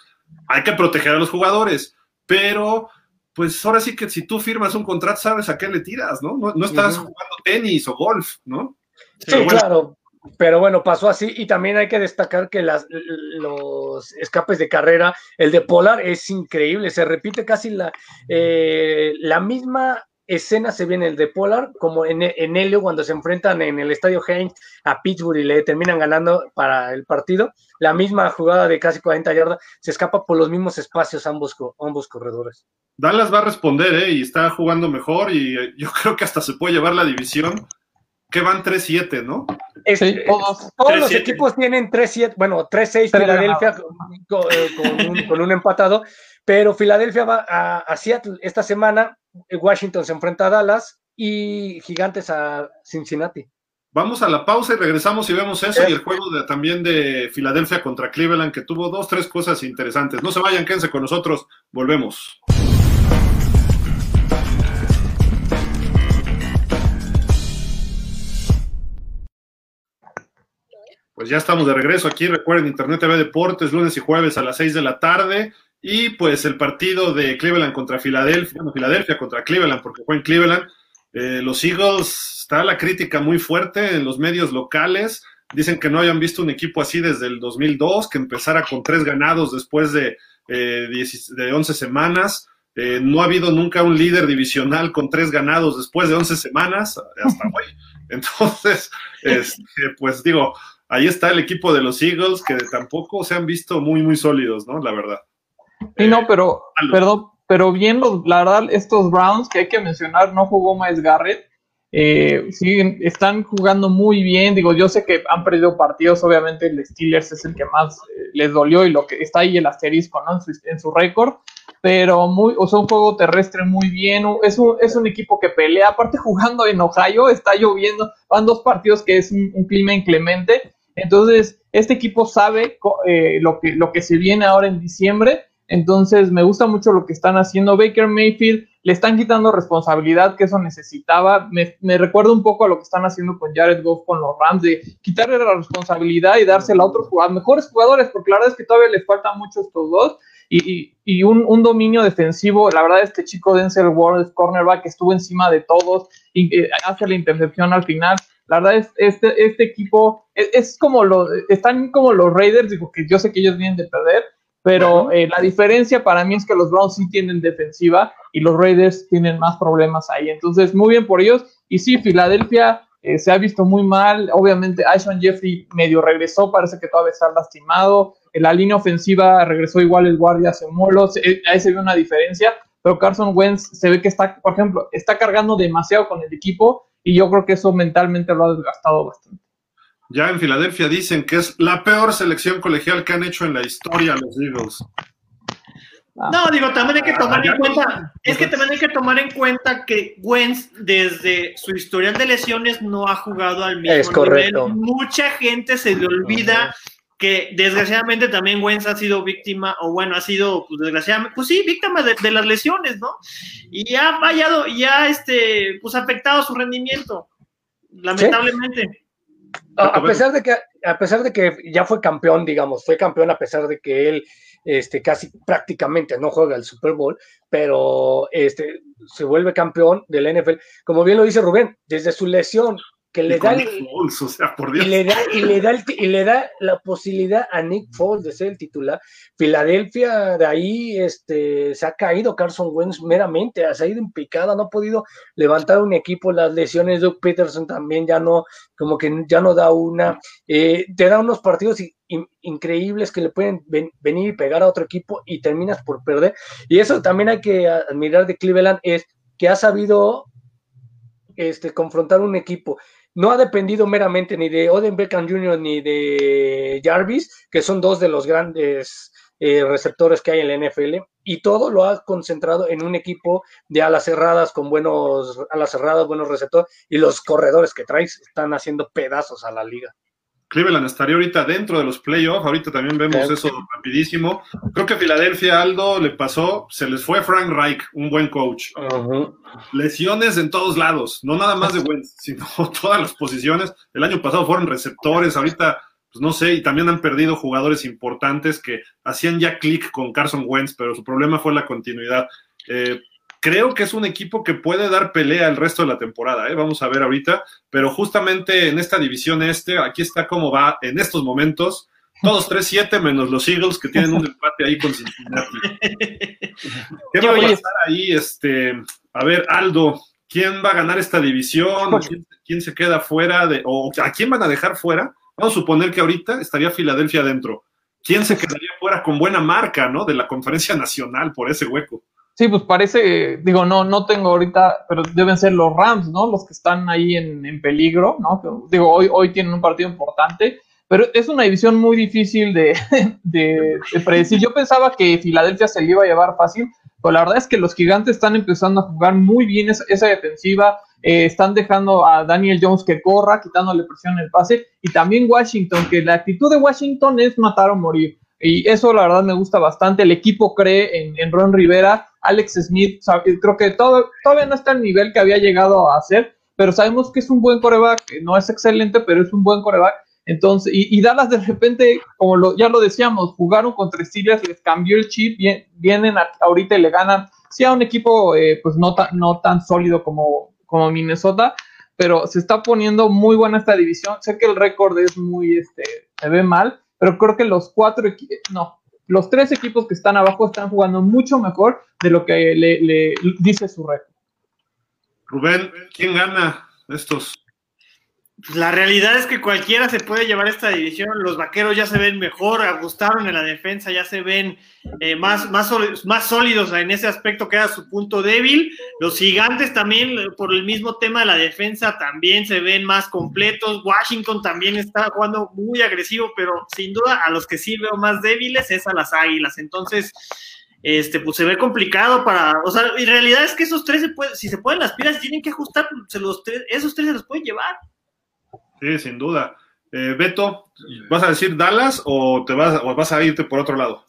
Speaker 3: Hay que proteger a los jugadores, pero pues ahora sí que si tú firmas un contrato, sabes a qué le tiras, ¿no? No, estás jugando tenis o golf, ¿no?
Speaker 6: Sí, claro. Pero bueno, pasó así y también hay que destacar que las, los escapes de carrera, el de Polar es increíble, se repite casi la, eh, la misma escena se viene el de Polar, como en, en Helio cuando se enfrentan en el estadio Heinz a Pittsburgh y le terminan ganando para el partido. La misma jugada de casi 40 yardas se escapa por los mismos espacios ambos, ambos corredores.
Speaker 3: Dallas va a responder, ¿eh? Y está jugando mejor y eh, yo creo que hasta se puede llevar la división. Que van 3-7, ¿no?
Speaker 6: Sí, todos, todos los equipos tienen 3-7, bueno, 3-6 Filadelfia con, eh, con, un, con, un, empatado, pero Filadelfia va a, a Seattle esta semana, Washington se enfrenta a Dallas y Gigantes a Cincinnati.
Speaker 3: Vamos a la pausa y regresamos y vemos eso y el juego de, también de Filadelfia contra Cleveland que tuvo dos, tres cosas interesantes. No se vayan, quédense con nosotros, volvemos. Pues ya estamos de regreso aquí. Recuerden, Internet TV Deportes, lunes y jueves a las 6 de la tarde. Y pues el partido de Cleveland contra Filadelfia, bueno, Filadelfia contra Cleveland, porque fue en Cleveland. Eh, los Eagles, está la crítica muy fuerte en los medios locales. Dicen que no hayan visto un equipo así desde el 2002, que empezara con tres ganados después de, eh, de 11 semanas. Eh, no ha habido nunca un líder divisional con tres ganados después de 11 semanas, hasta hoy. Entonces, este, pues digo, ahí está el equipo de los Eagles, que tampoco se han visto muy, muy sólidos, ¿no? La verdad.
Speaker 5: Sí, no, pero, perdón, pero bien, los, la verdad, estos Browns que hay que mencionar, no jugó Miles Garrett. Eh, sí, están jugando muy bien. Digo, yo sé que han perdido partidos, obviamente el Steelers es el que más eh, les dolió y lo que está ahí el asterisco ¿no? en su, en su récord, pero muy, o sea, un juego terrestre muy bien. Es un, es un equipo que pelea. Aparte, jugando en Ohio, está lloviendo, van dos partidos que es un, un clima inclemente entonces, este equipo sabe eh, lo, que, lo que se viene ahora en diciembre. Entonces, me gusta mucho lo que están haciendo. Baker Mayfield le están quitando responsabilidad que eso necesitaba. Me, me recuerda un poco a lo que están haciendo con Jared Goff con los Rams, de quitarle la responsabilidad y dársela a otros jugadores, mejores jugadores, porque la verdad es que todavía les faltan mucho estos dos. Y, y, un, dominio defensivo. La verdad, este chico Denzel Ward, cornerback, estuvo encima de todos y eh, hace la intercepción al final. La verdad es este, este equipo es, como lo están como los Raiders, digo que yo sé que ellos vienen de perder, pero eh, la diferencia para mí es que los Browns sí tienen defensiva y los Raiders tienen más problemas ahí. Entonces, muy bien por ellos. Y sí, Filadelfia eh, se ha visto muy mal. Obviamente, Ashon Jeffrey medio regresó, parece que todavía está lastimado. En la línea ofensiva regresó igual el guardia Semolo, ahí se ve una diferencia. Pero Carson Wentz se ve que está, por ejemplo, está cargando demasiado con el equipo y yo creo que eso mentalmente lo ha desgastado bastante.
Speaker 3: Ya en Filadelfia dicen que es la peor selección colegial que han hecho en la historia los Eagles.
Speaker 4: No, digo, también hay que tomar en cuenta, es que también hay que tomar en cuenta que Wentz desde su historial de lesiones no ha jugado al mismo
Speaker 6: es correcto.
Speaker 4: nivel. Mucha gente se le olvida que desgraciadamente también Wentz ha sido víctima, o bueno, ha sido, pues desgraciadamente, pues sí, víctima de, de las lesiones, ¿no? Y ha fallado, y ha, este, pues afectado su rendimiento, lamentablemente.
Speaker 6: ¿Sí? A, pesar de que, a pesar de que ya fue campeón, digamos, fue campeón a pesar de que él este, casi prácticamente no juega el Super Bowl, pero este, se vuelve campeón del NFL. Como bien lo dice Rubén, desde su lesión que le da, el,
Speaker 3: Foles, o sea, por Dios.
Speaker 6: Y le da y le da el, y le da la posibilidad a Nick Foles de ser el titular. Filadelfia de ahí este se ha caído Carson Wentz meramente, se ha ido en picada, no ha podido levantar un equipo, las lesiones de Doug Peterson también ya no como que ya no da una, eh, te da unos partidos in, increíbles que le pueden ven, venir y pegar a otro equipo y terminas por perder. Y eso también hay que admirar de Cleveland es que ha sabido este, confrontar un equipo no ha dependido meramente ni de Odin Beckham Jr. ni de Jarvis, que son dos de los grandes eh, receptores que hay en la NFL, y todo lo ha concentrado en un equipo de alas cerradas con buenos alas cerradas, buenos receptores, y los corredores que traes están haciendo pedazos a la liga.
Speaker 3: Cleveland estaría ahorita dentro de los playoffs, ahorita también vemos eso rapidísimo. Creo que a Filadelfia Aldo le pasó, se les fue Frank Reich, un buen coach. Uh -huh. Lesiones en todos lados, no nada más de Wentz, sino todas las posiciones. El año pasado fueron receptores, ahorita, pues no sé, y también han perdido jugadores importantes que hacían ya clic con Carson Wentz, pero su problema fue la continuidad. Eh, creo que es un equipo que puede dar pelea el resto de la temporada, ¿eh? vamos a ver ahorita, pero justamente en esta división este, aquí está cómo va en estos momentos, todos 3-7 menos los Eagles que tienen un empate ahí con Cincinnati. ¿Qué va a pasar ahí? Este, a ver, Aldo, quién va a ganar esta división, quién, quién se queda fuera, de, o a quién van a dejar fuera. Vamos a suponer que ahorita estaría Filadelfia adentro. ¿Quién se quedaría fuera con buena marca, ¿no? De la conferencia nacional por ese hueco.
Speaker 5: Sí, pues parece, digo, no, no tengo ahorita, pero deben ser los Rams, ¿no? Los que están ahí en, en peligro, ¿no? Digo, hoy, hoy tienen un partido importante, pero es una división muy difícil de, de, de predecir. Yo pensaba que Filadelfia se le iba a llevar fácil, pero la verdad es que los gigantes están empezando a jugar muy bien esa, esa defensiva, eh, están dejando a Daniel Jones que corra, quitándole presión en el pase, y también Washington, que la actitud de Washington es matar o morir. Y eso la verdad me gusta bastante. El equipo cree en, en Ron Rivera, Alex Smith, sabe, creo que todo, todavía no está al nivel que había llegado a ser, pero sabemos que es un buen coreback, no es excelente, pero es un buen coreback. Entonces, y, Dallas de repente, como lo, ya lo decíamos, jugaron contra Steelers, les cambió el chip, vienen a, ahorita y le ganan, sí a un equipo eh, pues no, ta, no tan sólido como, como Minnesota, pero se está poniendo muy buena esta división. Sé que el récord es muy, este, se ve mal, pero creo que los cuatro, no, los tres equipos que están abajo están jugando mucho mejor de lo que le, dice su récord.
Speaker 3: Rubén, ¿quién gana estos?
Speaker 4: La realidad es que cualquiera se puede llevar esta división. Los vaqueros ya se ven mejor, ajustaron en la defensa, ya se ven eh, más, más, más sólidos en ese aspecto que era su punto débil. Los gigantes también, por el mismo tema de la defensa, también se ven más completos. Washington también está jugando muy agresivo, pero sin duda a los que sí veo más débiles es a las águilas. Entonces, este, pues se ve complicado para, o sea, en realidad es que esos tres, se puede, si se pueden las pilas, tienen que ajustar, los tres, esos tres se los pueden llevar.
Speaker 3: Sí, sin duda. Eh, Beto, ¿vas a decir Dallas o te vas, o vas a irte por otro lado?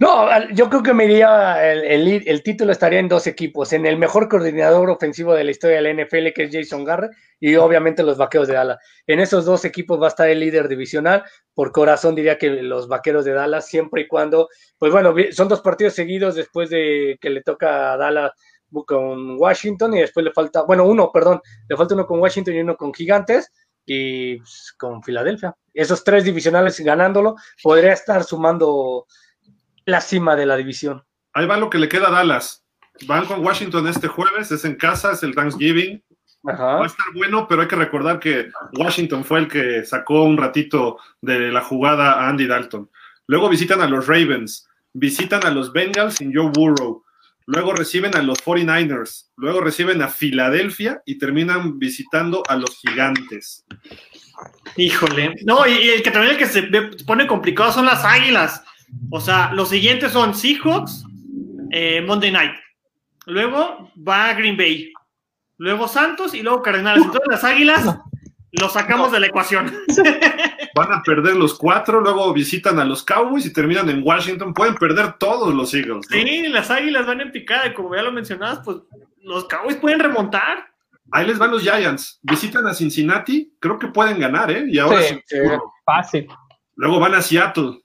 Speaker 6: No, yo creo que me iría, el, el, el, título estaría en dos equipos, en el mejor coordinador ofensivo de la historia de la NFL, que es Jason Garrett, y obviamente los Vaqueros de Dallas. En esos dos equipos va a estar el líder divisional, por corazón diría que los Vaqueros de Dallas, siempre y cuando, pues bueno, son dos partidos seguidos después de que le toca a Dallas con Washington y después le falta, bueno, uno, perdón, le falta uno con Washington y uno con Gigantes, y pues, con Filadelfia. Esos tres divisionales ganándolo, podría estar sumando la cima de la división.
Speaker 3: Ahí va lo que le queda a Dallas. Van con Washington este jueves, es en casa, es el Thanksgiving. Ajá. Va a estar bueno, pero hay que recordar que Washington fue el que sacó un ratito de la jugada a Andy Dalton. Luego visitan a los Ravens, visitan a los Bengals sin Joe Burrow, luego reciben a los 49ers, luego reciben a Filadelfia y terminan visitando a los Gigantes.
Speaker 4: Híjole, no, y, y el que también el que se pone complicado son las Águilas. O sea, los siguientes son Seahawks, eh, Monday Night. Luego va a Green Bay. Luego Santos y luego Cardenales. Entonces las Águilas los sacamos de la ecuación.
Speaker 3: Van a perder los cuatro, luego visitan a los Cowboys y terminan en Washington. Pueden perder todos los Eagles.
Speaker 4: ¿no? Sí, las Águilas van en picada y como ya lo mencionabas, pues los Cowboys pueden remontar.
Speaker 3: Ahí les van los Giants. Visitan a Cincinnati, creo que pueden ganar, ¿eh? Y ahora
Speaker 5: sí, sí, fácil.
Speaker 3: Luego van a Seattle.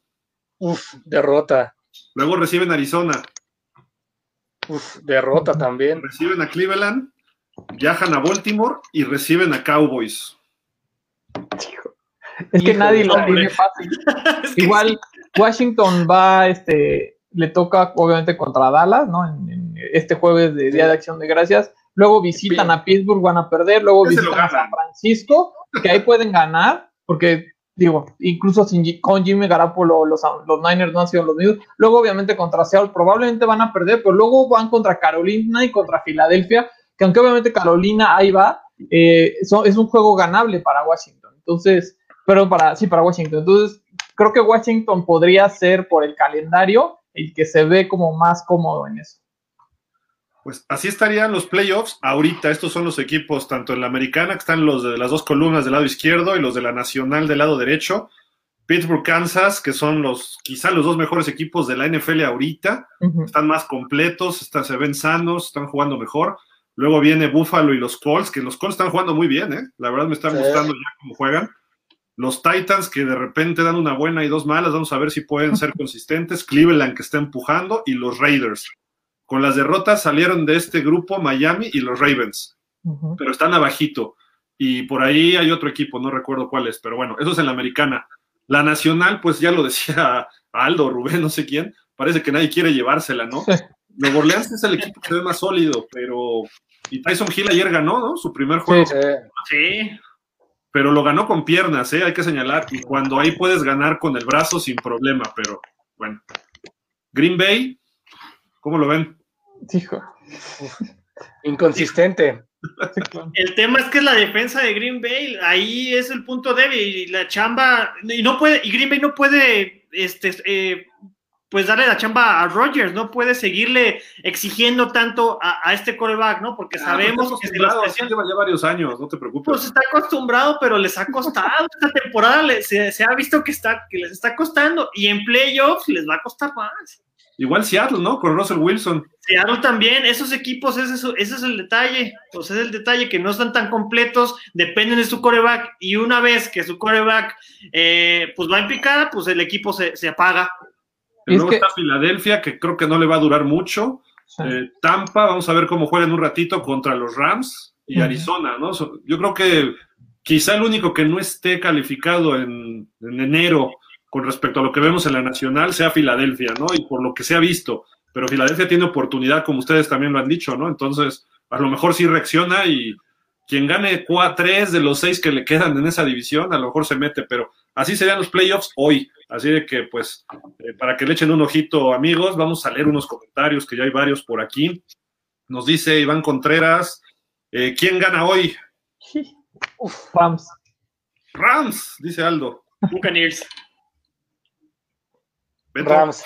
Speaker 6: Uf, derrota.
Speaker 3: Luego reciben a Arizona.
Speaker 6: Uf, derrota también.
Speaker 3: Reciben a Cleveland, viajan a Baltimore y reciben a Cowboys.
Speaker 5: Es que nadie lo tiene fácil. es que Igual sí. Washington va, este, le toca obviamente contra Dallas, ¿no? En, en este jueves de Día de Acción de Gracias. Luego visitan a Pittsburgh, van a perder. Luego Ese visitan a San Francisco, que ahí pueden ganar, porque digo, incluso sin, con Jimmy Garapolo los, los Niners no han sido los mismos. Luego, obviamente, contra Seattle probablemente van a perder, pero luego van contra Carolina y contra Filadelfia, que aunque obviamente Carolina ahí va, eh, so, es un juego ganable para Washington. Entonces, pero para, sí, para Washington. Entonces, creo que Washington podría ser por el calendario el que se ve como más cómodo en eso.
Speaker 3: Pues así estarían los playoffs ahorita. Estos son los equipos, tanto en la americana, que están los de las dos columnas del lado izquierdo, y los de la nacional del lado derecho. Pittsburgh, Kansas, que son los quizá los dos mejores equipos de la NFL ahorita. Uh -huh. Están más completos, están, se ven sanos, están jugando mejor. Luego viene Buffalo y los Colts, que los Colts están jugando muy bien, ¿eh? La verdad me están sí. gustando ya cómo juegan. Los Titans, que de repente dan una buena y dos malas, vamos a ver si pueden ser consistentes. Cleveland, que está empujando, y los Raiders. Con las derrotas salieron de este grupo Miami y los Ravens, uh -huh. pero están abajito. Y por ahí hay otro equipo, no recuerdo cuál es, pero bueno, eso es en la americana. La nacional, pues ya lo decía Aldo, Rubén, no sé quién, parece que nadie quiere llevársela, ¿no? Nuevo Orleans es el equipo que se ve más sólido, pero Y Tyson Hill ayer ganó, ¿no? Su primer juego.
Speaker 6: Sí.
Speaker 4: Sí.
Speaker 3: Pero lo ganó con piernas, ¿eh? Hay que señalar. Y cuando ahí puedes ganar con el brazo sin problema, pero bueno. Green Bay, ¿cómo lo ven?
Speaker 5: Hijo.
Speaker 6: Inconsistente.
Speaker 4: El tema es que es la defensa de Green Bay, ahí es el punto débil y la chamba y no puede y Green Bay no puede este eh, pues darle la chamba a Rodgers, no puede seguirle exigiendo tanto a, a este coreback, ¿no? Porque sabemos
Speaker 3: Ah,
Speaker 4: que
Speaker 3: pues,
Speaker 4: se presiona.
Speaker 3: lleva ya varios años, no te preocupes.
Speaker 4: Pues está acostumbrado, pero les ha costado. Esta temporada se, se ha visto que, está, que les está costando y en playoffs les va a costar más.
Speaker 3: Igual Seattle, ¿no? Con Russell Wilson.
Speaker 4: Seattle también, esos equipos, ese es, ese es el detalle. Pues es el detalle que no están tan completos, dependen de su coreback. Y una vez que su coreback eh, pues va en picada, pues el equipo se, se apaga.
Speaker 5: Y es
Speaker 3: Luego
Speaker 5: que-
Speaker 3: está Filadelfia, que creo que no le va a durar mucho.
Speaker 5: Sí.
Speaker 3: Eh, Tampa, vamos a ver cómo juega en un ratito contra los Rams y. Arizona, ¿no? Yo creo que quizá el único que no esté calificado en, en enero con respecto a lo que vemos en la nacional sea Filadelfia, ¿no? Y por lo que se ha visto. Pero Filadelfia tiene oportunidad, como ustedes también lo han dicho, ¿no? Entonces, a lo mejor sí reacciona y quien gane cua- tres de los seis que le quedan en esa división, a lo mejor se mete, pero así serían los playoffs hoy. Así de que, pues, eh, para que le echen un ojito, amigos, vamos a leer unos comentarios, que ya hay varios por aquí. Nos dice Iván Contreras, eh, ¿quién gana hoy?
Speaker 5: Rams.
Speaker 3: Rams, dice Aldo.
Speaker 4: Buccaneers.
Speaker 6: Rams.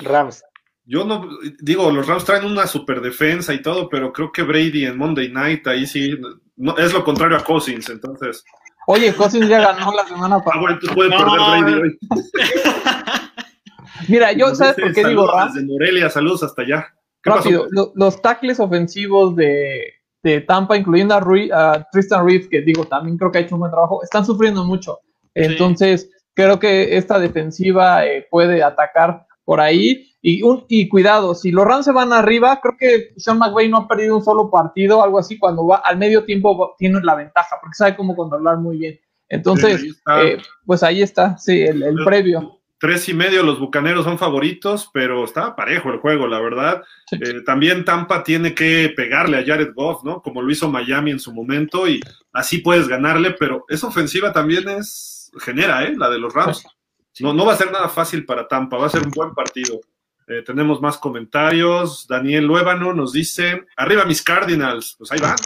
Speaker 6: Rams.
Speaker 3: Yo no, digo, los Rams traen una super defensa y todo, pero creo que Brady en Monday Night ahí sí, no, es lo contrario a Cousins, entonces.
Speaker 5: Oye, Cousins ya ganó la semana
Speaker 3: Ah,
Speaker 5: pasada.
Speaker 3: bueno, entonces puede
Speaker 4: No.
Speaker 3: perder Brady hoy.
Speaker 5: Mira, yo, ¿sabes por qué digo Rams?
Speaker 3: Desde Morelia, saludos hasta allá. ¿Qué
Speaker 5: Rápido,
Speaker 3: pasó?
Speaker 5: lo- los tackles ofensivos de, de Tampa, incluyendo a, Rui- a Tristan Reeves, que digo, también creo que ha hecho un buen trabajo, están sufriendo mucho. Entonces, creo que esta defensiva eh, puede atacar por ahí. Y, un, y cuidado, si los Rams se van arriba, creo que Sean McVay no ha perdido un solo partido, algo así, cuando va al medio tiempo tiene la ventaja, porque sabe cómo controlar muy bien. Entonces,
Speaker 3: Sí, ahí está.
Speaker 5: eh, pues ahí está, sí, el, el previo.
Speaker 3: Tres y medio, los bucaneros son favoritos, pero estaba parejo el juego, la verdad.
Speaker 5: Sí.
Speaker 3: Eh, también Tampa tiene que pegarle a Jared Goff, ¿no? Como lo hizo Miami en su momento, y así puedes ganarle, pero esa ofensiva también es, genera, ¿eh? La de los Rams. No, no va a ser nada fácil para Tampa, va a ser un buen partido. Eh, tenemos más comentarios. Daniel Luébano nos dice: Arriba mis Cardinals. Pues ahí van.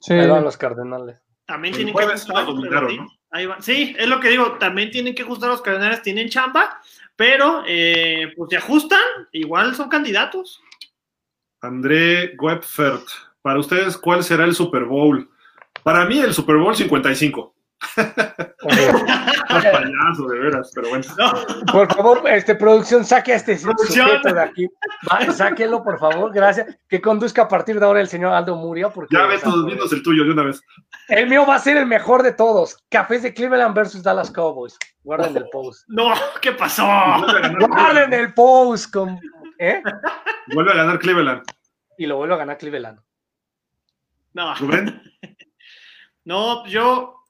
Speaker 5: Sí.
Speaker 6: Ahí van los Cardenales.
Speaker 4: También tienen que ajustar,
Speaker 3: dominaron, ¿no?
Speaker 4: sí, ahí va. Sí, es lo que digo, también tienen que ajustar los cardenales, tienen chamba, pero eh, pues se ajustan, igual son candidatos.
Speaker 3: André Webfert, para ustedes, ¿cuál será el Super Bowl? Para mí, el Super Bowl 55. Payaso, de veras, pero bueno.
Speaker 6: Por favor, este, producción, saque a este
Speaker 4: Producción.
Speaker 6: sujeto de aquí. Va, sáquelo, por favor, gracias. Que conduzca a partir de ahora el señor Aldo Muria, porque
Speaker 3: Ya ve todos viendo el tuyo de una vez.
Speaker 6: el mío va a ser el mejor de todos. Cafés de Cleveland versus Dallas Cowboys. Guarden el post.
Speaker 4: No, ¿qué pasó?
Speaker 6: Guarden el post. Con, ¿eh?
Speaker 3: Vuelve a ganar Cleveland.
Speaker 6: Y lo vuelve a ganar Cleveland.
Speaker 4: No,
Speaker 3: Rubén,
Speaker 4: no, yo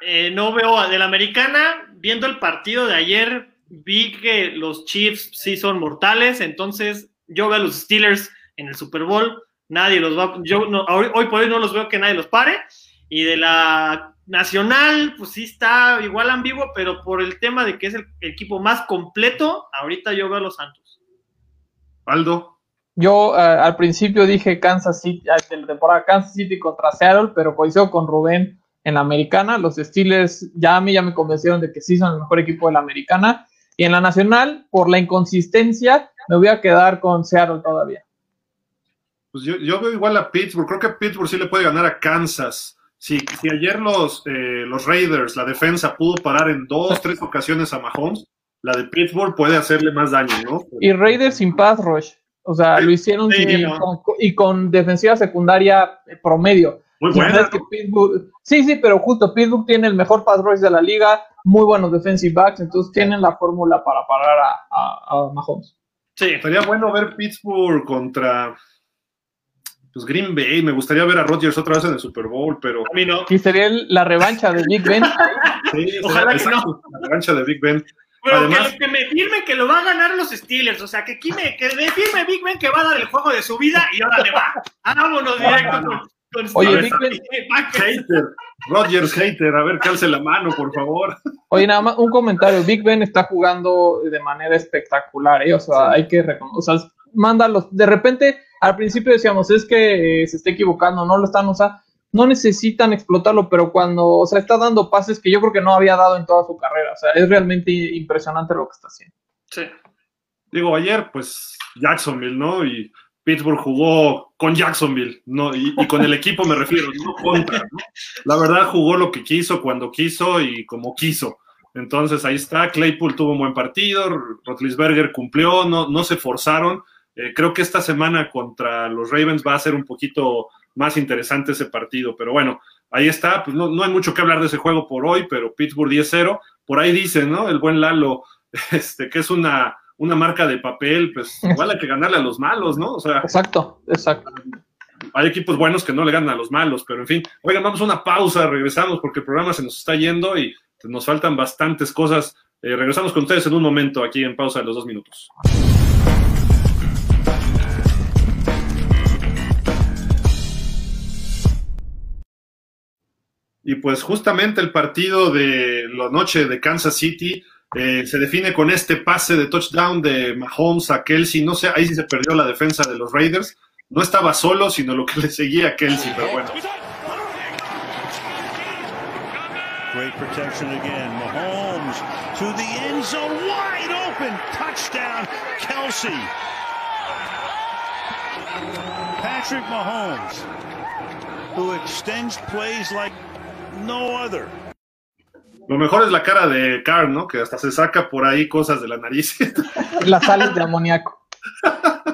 Speaker 4: eh, no veo de la americana, viendo el partido de ayer, vi que los Chiefs sí son mortales, entonces yo veo a los Steelers en el Super Bowl, nadie los va, yo no, hoy, hoy por hoy no los veo que nadie los pare, y de la nacional, pues sí está igual ambiguo, pero por el tema de que es el, el equipo más completo, ahorita yo veo a los Santos.
Speaker 3: Aldo,
Speaker 5: Yo eh, al principio dije Kansas City, eh, de la temporada Kansas City contra Seattle, pero coincido con Rubén en la americana. Los Steelers ya a mí ya me convencieron de que sí son el mejor equipo de la americana. Y en la nacional, por la inconsistencia, me voy a quedar con Seattle todavía.
Speaker 3: pues yo, yo veo igual a Pittsburgh. Creo que Pittsburgh sí le puede ganar a Kansas. Si, si ayer los, eh, los Raiders, la defensa, pudo parar en dos, tres ocasiones a Mahomes, la de Pittsburgh puede hacerle más daño, ¿no?
Speaker 5: Y Raiders sin pass rush. O sea, lo hicieron
Speaker 4: Sí, no.
Speaker 5: con, y con defensiva secundaria promedio.
Speaker 3: Muy buena.
Speaker 5: que Pittsburgh- sí, sí, pero justo Pittsburgh tiene el mejor pass rush de la liga, muy buenos defensive backs, entonces tienen la fórmula para parar a, a, a Mahomes.
Speaker 4: Sí,
Speaker 3: Estaría bueno ver Pittsburgh contra pues Green Bay. Me gustaría ver a Rodgers otra vez en el Super Bowl, pero
Speaker 4: a mí no.
Speaker 5: Y sería el- la revancha de Big Ben.
Speaker 3: sí,
Speaker 4: Ojalá que
Speaker 3: exacto, la revancha de Big Ben.
Speaker 4: Pero
Speaker 3: Además-
Speaker 4: que, que me firme que lo va a ganar los Steelers. O sea, que, aquí me, que me firme Big Ben que va a dar el juego de su vida y ahora le va. Vámonos directo con
Speaker 5: Oye.
Speaker 3: Hater, Rogers hater, a ver, calce la mano, por favor.
Speaker 5: Oye, nada más un comentario. Big Ben está jugando de manera espectacular, ¿eh? O sea, hay que reconocer. O sea, mándalos. De repente, al principio decíamos, es que eh, se está equivocando, no lo están usando. No necesitan explotarlo, pero cuando, o sea, está dando pases que yo creo que no había dado en toda su carrera. O sea, es realmente impresionante lo que está haciendo.
Speaker 4: Sí.
Speaker 3: Digo, ayer, pues, Jacksonville, ¿no? Y Pittsburgh jugó con Jacksonville, ¿no? Y, con el equipo me refiero, no contra, ¿no? La verdad jugó lo que quiso, cuando quiso y como quiso. Entonces ahí está, Claypool tuvo un buen partido, Rotlisberger cumplió, no, no se forzaron. Eh, creo que esta semana contra los Ravens va a ser un poquito más interesante ese partido, pero bueno, ahí está, pues no, no hay mucho que hablar de ese juego por hoy, pero Pittsburgh 10-0, por ahí dice, ¿no? El buen Lalo, este, que es una, una marca de papel, pues igual hay que ganarle a los malos, ¿no? O sea,
Speaker 5: Exacto, exacto.
Speaker 3: hay equipos buenos que no le ganan a los malos, pero en fin. Oigan, vamos a una pausa, regresamos porque el programa se nos está yendo y nos faltan bastantes cosas. Eh, regresamos con ustedes en un momento aquí en pausa de los dos minutos. Y pues justamente el partido de la noche de Kansas City eh, se define con este pase de touchdown de Mahomes a Kelsey. No sé, ahí sí se perdió la defensa de los Raiders. No estaba solo, sino lo que le seguía a Kelsey, pero bueno.
Speaker 10: Great protection again. Mahomes to the end zone, wide open. Touchdown, Kelsey. Patrick Mahomes, who extends plays like no other.
Speaker 3: Lo mejor es la cara de Carr, ¿no? Que hasta se saca por ahí cosas de la nariz.
Speaker 5: Las sales de amoníaco.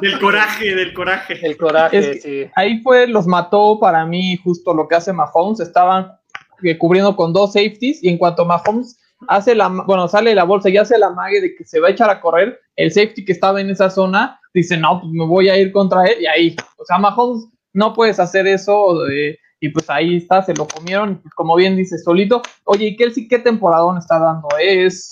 Speaker 4: Del coraje, del coraje.
Speaker 6: El coraje,
Speaker 5: Es que
Speaker 6: sí.
Speaker 5: ahí fue, los mató para mí justo lo que hace Mahomes. Estaban eh, cubriendo con dos safeties y en cuanto Mahomes hace la, bueno, sale de la bolsa y hace la mague de que se va a echar a correr, el safety que estaba en esa zona dice, no, pues me voy a ir contra él y ahí, o sea, Mahomes no puedes hacer eso eh, y pues ahí está, se lo comieron, pues, como bien dice, solito. Oye, y Kelsey, ¿qué temporadón está dando? Es,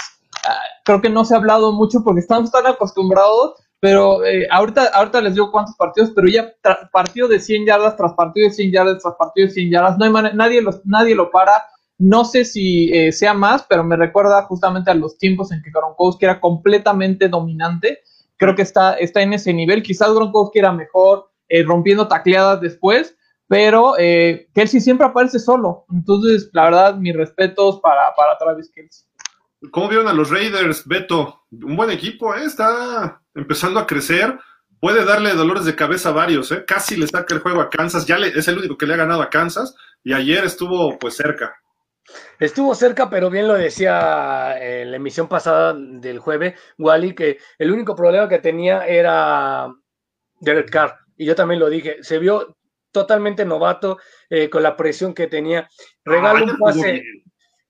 Speaker 5: ah, creo que no se ha hablado mucho porque estamos tan acostumbrados pero eh, ahorita, ahorita les digo cuántos partidos, pero ya partido de 100 yardas tras partido de 100 yardas tras partido de 100 yardas, no hay nadie, los, nadie lo para. No sé si eh, sea más, pero me recuerda justamente a los tiempos en que Gronkowski era completamente dominante. Creo que está, está en ese nivel. Quizás Gronkowski era mejor eh, rompiendo tacleadas después, pero eh, Kelsey siempre aparece solo. Entonces, la verdad, mis respetos para, para Travis Kelsey.
Speaker 3: ¿Cómo vieron a los Raiders, Beto? Un buen equipo, ¿eh? Está empezando a crecer. Puede darle dolores de cabeza a varios, ¿eh? Casi le saca el juego a Kansas. Ya le- es el único que le ha ganado a Kansas. Y ayer estuvo, pues, cerca.
Speaker 6: Estuvo cerca, pero bien lo decía en la emisión pasada del jueves, Wally, que el único problema que tenía era Derek Carr. Y yo también lo dije, se vio totalmente novato eh, con la presión que tenía. Regala
Speaker 3: Ah,
Speaker 6: un pase.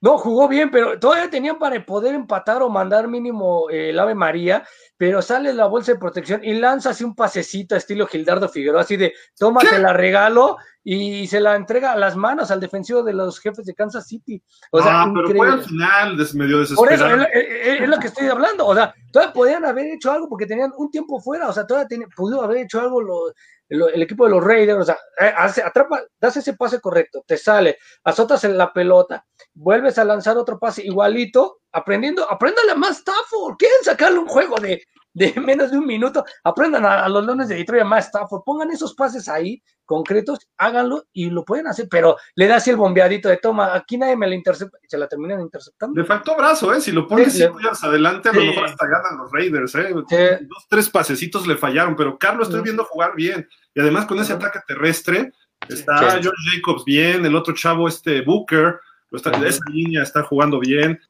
Speaker 6: No, jugó bien, pero todavía tenían para poder empatar o mandar mínimo eh, el Ave María, pero sale la bolsa de protección y lanza así un pasecito estilo Gildardo Figueroa, así de, toma, te la regalo y se la entrega a las manos al defensivo de los jefes de Kansas City. O sea,
Speaker 3: ah, pero fue al final, des- medio
Speaker 6: Por eso
Speaker 3: desesperado.
Speaker 6: es, es- es lo que estoy hablando. O sea, todavía podían haber hecho algo porque tenían un tiempo fuera. O sea, todavía pudo haber hecho algo lo- el equipo de los Raiders. O sea, eh, hace- atrapa, das ese pase correcto, te sale, azotas en la pelota, vuelves a lanzar otro pase igualito, aprendiendo, apréndale a más Stafford. Quieren sacarle un juego de, de menos de un minuto. Aprendan a, a los Leones de Detroit más Stafford. Pongan esos pases ahí concretos, háganlo y lo pueden hacer, pero le das el bombeadito de toma, aquí nadie me la intercepta, se la terminan interceptando.
Speaker 3: Le faltó brazo, ¿eh? Si lo pones
Speaker 6: Sí, le-
Speaker 3: cinco yardas adelante, a lo
Speaker 6: Sí.
Speaker 3: mejor hasta ganan los Raiders, ¿eh?
Speaker 6: Sí.
Speaker 3: Dos, tres pasecitos le fallaron, pero Carlos estoy viendo jugar bien. Y además con ese ataque terrestre, está. George Jacobs bien, el otro chavo, este Booker, está- esa línea está jugando bien.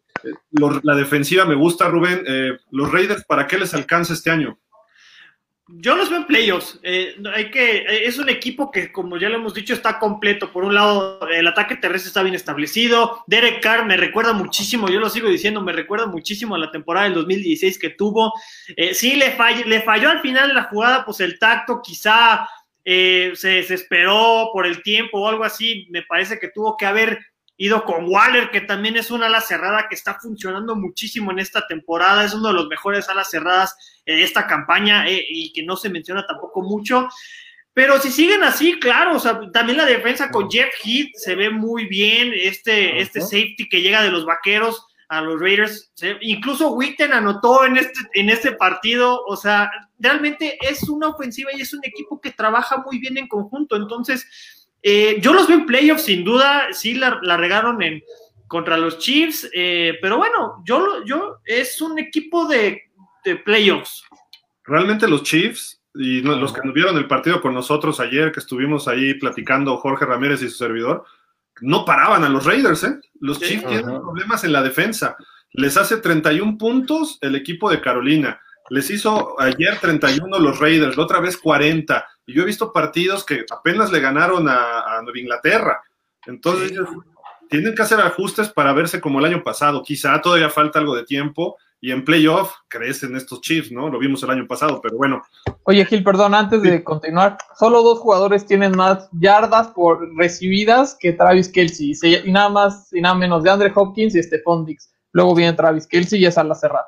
Speaker 3: La defensiva me gusta, Rubén. Eh, los Raiders, ¿para qué les alcanza este año?
Speaker 4: Yo los veo en playoffs. Eh, hay que, eh, es un equipo que, como ya lo hemos dicho, está completo. Por un lado, el ataque terrestre está bien establecido. Derek Carr me recuerda muchísimo, yo lo sigo diciendo, me recuerda muchísimo a la temporada del 2016 que tuvo. Sí, le, fall- le falló al final la jugada, pues el tacto, quizá se desesperó por el tiempo o algo así. Me parece que tuvo que haber ido con Waller, que también es una ala cerrada que está funcionando muchísimo en esta temporada, es uno de los mejores alas cerradas en esta campaña eh, y que no se menciona tampoco mucho. Pero si siguen así, claro, o sea, también la defensa con Jeff Heath se ve muy bien, este, este safety que llega de los vaqueros a los Raiders, incluso Witten anotó en este, en este partido, o sea, realmente es una ofensiva y es un equipo que trabaja muy bien en conjunto, entonces eh, yo los veo en playoffs sin duda, sí la, la regaron en contra los Chiefs, eh, pero bueno, yo, lo- yo es un equipo de, de playoffs.
Speaker 3: Realmente los Chiefs y no- los que nos vieron el partido con nosotros ayer, que estuvimos ahí platicando Jorge Ramírez y su servidor, no paraban a los Raiders, ¿eh? Los
Speaker 4: Sí.
Speaker 3: Chiefs tienen problemas en la defensa. Les hace 31 puntos el equipo de Carolina. Les hizo ayer 31 los Raiders, la otra vez 40. Y yo he visto partidos que apenas le ganaron a, a Nueva Inglaterra. Entonces, ellos tienen que hacer ajustes para verse como el año pasado. Quizá todavía falta algo de tiempo. Y en playoff crecen estos Chiefs, ¿no? Lo vimos el año pasado, pero bueno,
Speaker 5: Oye, Gil, perdón, antes de continuar, solo dos jugadores tienen más yardas por recibidas que Travis Kelsey, y se- y nada más y nada menos de Andre Hopkins y Stephon Dix. Luego viene Travis Kelsey y es a la cerrada.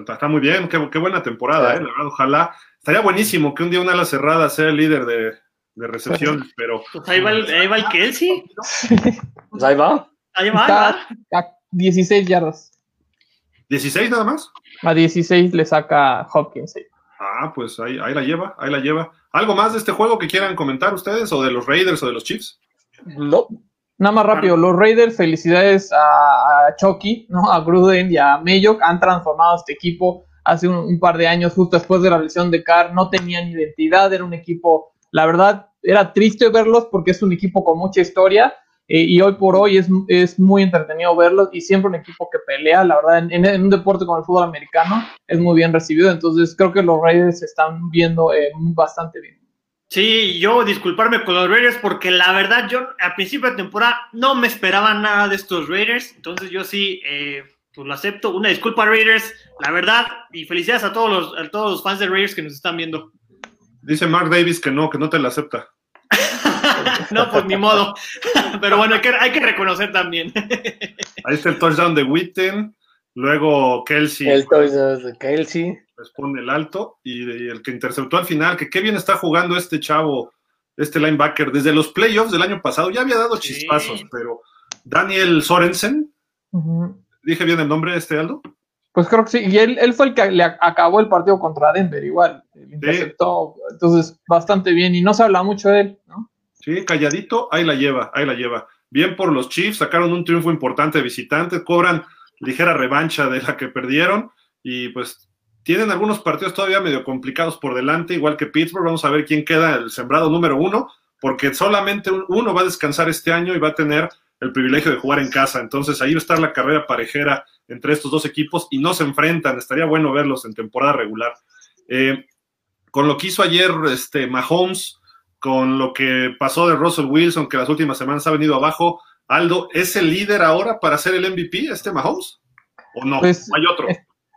Speaker 3: Está, está muy bien, qué, qué buena temporada, ¿eh? La verdad, ojalá. Estaría buenísimo que un día una ala cerrada sea el líder de, de recepción, pero
Speaker 4: Pues ahí va el, ahí va el Kelsey,
Speaker 6: Pues ahí va.
Speaker 4: ahí va,
Speaker 5: Está a 16 yardas.
Speaker 3: 16 nada más.
Speaker 5: A 16 le saca Hopkins. sí.
Speaker 3: Ah, pues ahí, ahí la lleva, ahí la lleva. ¿Algo más de este juego que quieran comentar ustedes, o de los Raiders o de los Chiefs?
Speaker 6: No.
Speaker 5: Nada más rápido, los Raiders, felicidades a, a Chucky, ¿no? a Gruden y a Mayock, han transformado este equipo hace un, un par de años, justo después de la lesión de Carr, no tenían identidad, era un equipo, la verdad, era triste verlos porque es un equipo con mucha historia eh, y hoy por hoy es, es muy entretenido verlos y siempre un equipo que pelea, la verdad, en, en- en un deporte como el fútbol americano es muy bien recibido, entonces creo que los Raiders se están viendo eh, bastante bien.
Speaker 4: Sí, yo disculparme con los Raiders porque la verdad yo a principio de temporada no me esperaba nada de estos Raiders, entonces yo sí, eh, pues lo acepto. Una disculpa Raiders, la verdad, y felicidades a todos los, a todos los fans de Raiders que nos están viendo.
Speaker 3: Dice Mark Davis que no, que no te la acepta.
Speaker 4: no, pues ni modo, pero bueno, hay que, hay que reconocer también.
Speaker 3: Ahí está el touchdown de Witten, luego Kelsey
Speaker 6: El touchdown de Kelsey.
Speaker 3: Responde el alto, y, y el que interceptó al final, que qué bien está jugando este chavo, este linebacker, desde los playoffs del año pasado, ya había dado
Speaker 4: Sí.
Speaker 3: chispazos, pero Daniel Sorensen, dije bien el nombre de este Aldo.
Speaker 5: Pues creo que sí, y él, él fue el que le ac- acabó el partido contra Denver igual, interceptó, entonces bastante bien, y no se habla mucho de él, ¿no?
Speaker 3: Sí, calladito, ahí la lleva, ahí la lleva. Bien por los Chiefs, sacaron un triunfo importante de visitante, cobran ligera revancha de la que perdieron y pues tienen algunos partidos todavía medio complicados por delante, igual que Pittsburgh. Vamos a ver quién queda el sembrado número uno, porque solamente un- uno va a descansar este año y va a tener el privilegio de jugar en casa. Entonces ahí va a estar la carrera parejera entre estos dos equipos y no se enfrentan. Estaría bueno verlos en temporada regular. Eh, con lo que hizo ayer este, Mahomes, con lo que pasó de Russell Wilson, que las últimas semanas ha venido abajo, Aldo, ¿es el líder ahora para ser el MVP, este Mahomes? ¿O no?
Speaker 5: Pues,
Speaker 3: ¿Hay otro?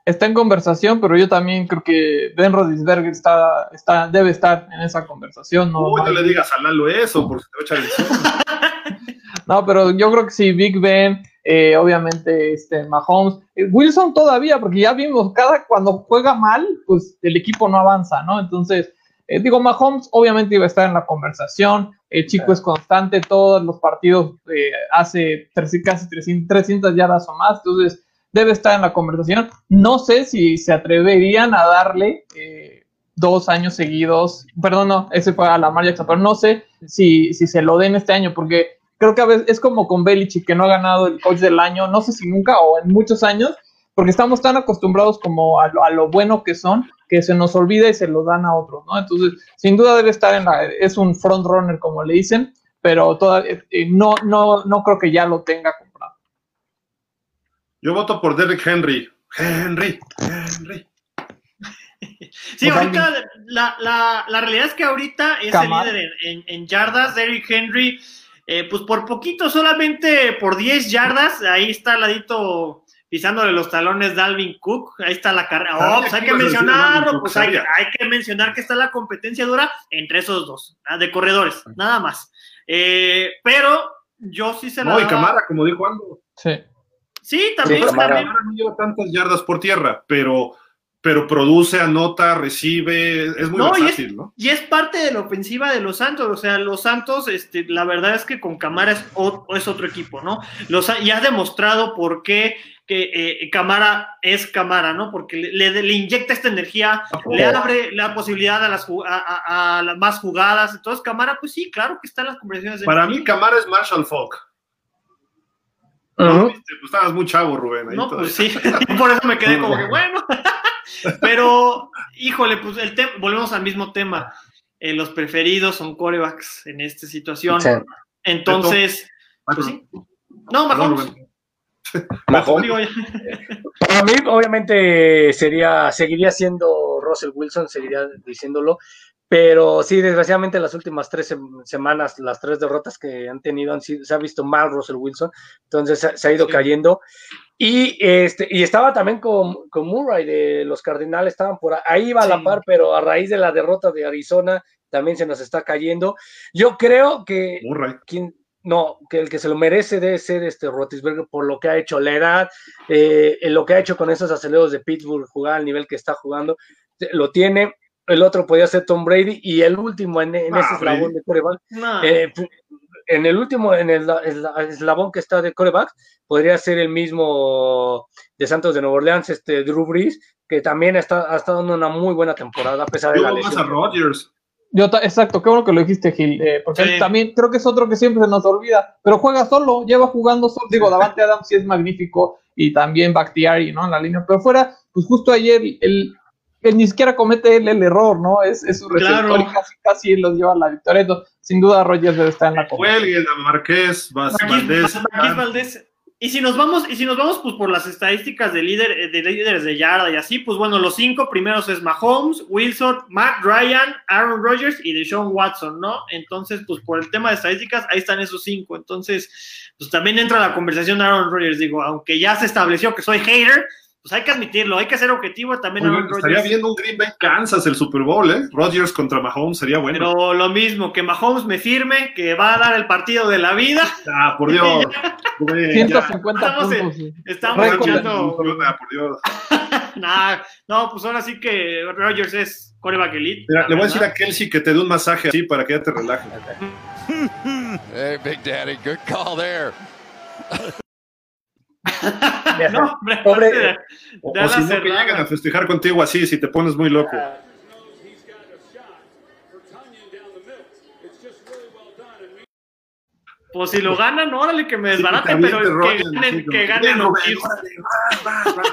Speaker 5: Es- Está en conversación, pero yo también creo que Ben Roethlisberger está, está, debe estar en esa conversación. No,
Speaker 3: Uy,
Speaker 5: no
Speaker 3: le digas a Lalo eso, porque te va a echar encima.
Speaker 5: No, pero yo creo que sí, Big Ben, eh, obviamente este Mahomes, Eh, Wilson todavía, porque ya vimos, cada cuando juega mal, pues el equipo no avanza, ¿no? Entonces, eh, digo, Mahomes obviamente iba a estar en la conversación, el chico es constante, todos los partidos eh, hace tres- casi 300, 300 yardas o más, entonces debe estar en la conversación. No sé si se atreverían a darle eh, dos años seguidos, perdón, no, ese fue a Lamar Jackson, pero no sé si, si se lo den este año, porque creo que a veces es como con Belichick, que no ha ganado el coach del año, no sé si nunca o en muchos años, porque estamos tan acostumbrados como a lo, bueno que son, que se nos olvida y se lo dan a otros, ¿no? Entonces, sin duda debe estar en la, es un front runner, como le dicen, pero todavía, eh, no, no, no creo que ya lo tenga comprado.
Speaker 3: Yo voto por Derrick Henry. Henry, Henry.
Speaker 4: Sí,
Speaker 5: Pues
Speaker 4: ahorita la, la, la realidad es que ahorita es el líder en, en- en yardas, Derrick Henry, eh, pues por poquito, solamente por 10 yardas, ahí está al ladito pisándole los talones Dalvin Cook, ahí está la carrera. Oh, pues hay
Speaker 3: que
Speaker 4: mencionarlo, pues hay, hay que mencionar que está la competencia dura entre esos dos, ah, de corredores, nada más. Eh, pero yo sí se la
Speaker 3: No, y Camara, como dijo Aldo.
Speaker 5: Sí.
Speaker 4: Sí, también,
Speaker 6: Sí, Camara.
Speaker 4: también.
Speaker 3: Camara no lleva tantas yardas por tierra, pero, pero produce, anota, recibe, es muy
Speaker 4: No, y es,
Speaker 3: versátil, ¿no?
Speaker 4: y es parte de la ofensiva de los Santos. O sea, los Santos, este, la verdad es que con Camara es, o- es otro equipo, ¿no? Los, ha- y ha demostrado por qué que eh, Camara es Camara, ¿no? Porque le, le- le inyecta esta energía, le abre la posibilidad a las, ju- a, a- a las más jugadas. Entonces, Camara, pues sí, claro que está en las conversaciones. de
Speaker 3: Para mí, Camara es Marshall Falk.
Speaker 6: Ujú.
Speaker 3: Viste, pues estabas muy chavo, Rubén. ahí
Speaker 4: No,
Speaker 3: todavía.
Speaker 4: pues sí, por eso me quedé como que bueno. Pero, híjole, pues el tema, volvemos al mismo tema. Eh, los preferidos son corebacks en esta situación.
Speaker 6: Sí.
Speaker 4: Entonces, pues sí. No, Mahomes.
Speaker 6: Mahomes. Para mí, obviamente, sería, seguiría siendo Russell Wilson, seguiría diciéndolo, pero sí, desgraciadamente las últimas tres sem- semanas, las tres derrotas que han tenido, han sido, se ha visto mal Russell Wilson, entonces se, se ha ido cayendo. Y, este, y estaba también con, con Murray de los Cardinales, estaban por ahí, iba a la par, pero a raíz de la derrota de Arizona también se nos está cayendo. Yo creo que
Speaker 3: Murray.
Speaker 6: quien, no, que el que se lo merece debe ser este Rotisberger por lo que ha hecho, la edad, eh, lo que ha hecho con esos aceleros de Pittsburgh, jugar al nivel que está jugando, lo tiene. El otro podía ser Tom Brady y el último en, en
Speaker 3: Ah,
Speaker 6: ese eslabón
Speaker 3: Brady.
Speaker 6: de coreback,
Speaker 4: no.
Speaker 6: eh, en el último, en el esla- eslabón que está de coreback, podría ser el mismo de Santos de Nueva Orleans, este Drew Brees, que también está, ha estado dando una muy buena temporada a pesar de la
Speaker 3: más a
Speaker 6: lesión.
Speaker 3: Rodgers.
Speaker 5: Yo exacto, qué bueno que lo dijiste, Gil, eh, porque
Speaker 4: Sí.
Speaker 5: él también creo que es otro que siempre se nos olvida, pero juega solo, lleva jugando solo, digo, Davante Adams sí es magnífico y también Bakhtiari, ¿no? En la línea, pero fuera, pues justo ayer, el, él ni siquiera comete él el error, ¿no? Es, es su receptor
Speaker 4: Claro.
Speaker 5: y casi, casi los lleva a la victoria. Entonces, sin duda, Rogers debe estar en la conversación.
Speaker 3: Cuelguen a Marqués, Valdés.
Speaker 4: Marquis Valdés. Y si nos vamos, y si nos vamos pues por las estadísticas de líder, eh, de líderes de yarda y así, pues bueno, los cinco primeros es Mahomes, Wilson, Matt Ryan, Aaron Rodgers y Deshaun Watson, ¿no? Entonces, pues por el tema de estadísticas, ahí están esos cinco. Entonces, pues también entra la conversación de Aaron Rodgers, digo, aunque ya se estableció que soy hater, pues hay que admitirlo, hay que ser objetivo también
Speaker 3: Oye,
Speaker 4: Aaron
Speaker 3: estaría
Speaker 4: Rodgers.
Speaker 3: viendo un Green Bay Kansas el Super Bowl, ¿eh? Rodgers contra Mahomes sería bueno.
Speaker 4: Pero lo mismo, que Mahomes me firme, que va a dar el partido de la vida.
Speaker 3: Ah, por Dios. Rubén, ya.
Speaker 5: 150
Speaker 4: Estamos
Speaker 5: puntos.
Speaker 4: Estamos echando.
Speaker 3: Ah, por Dios.
Speaker 4: Nah, no, pues ahora sí que Rogers es coreback elite.
Speaker 3: Mira, le voy a decir a Kelsey que te dé un masaje así para que ya te relajes.
Speaker 8: Hey, Big Daddy, good call there.
Speaker 4: No, hombre,
Speaker 6: Pobre-
Speaker 4: de- de
Speaker 3: O,
Speaker 4: ala
Speaker 3: o si no, que lleguen a festejar contigo así, si te pones muy loco.
Speaker 4: Pues si lo ganan, órale, que me
Speaker 3: Sí, que te
Speaker 4: desbaraten, pero que ganen, que ganen
Speaker 3: "Ven,
Speaker 4: los
Speaker 3: Rubén,
Speaker 4: Chiefs.
Speaker 3: órale, va, va, va".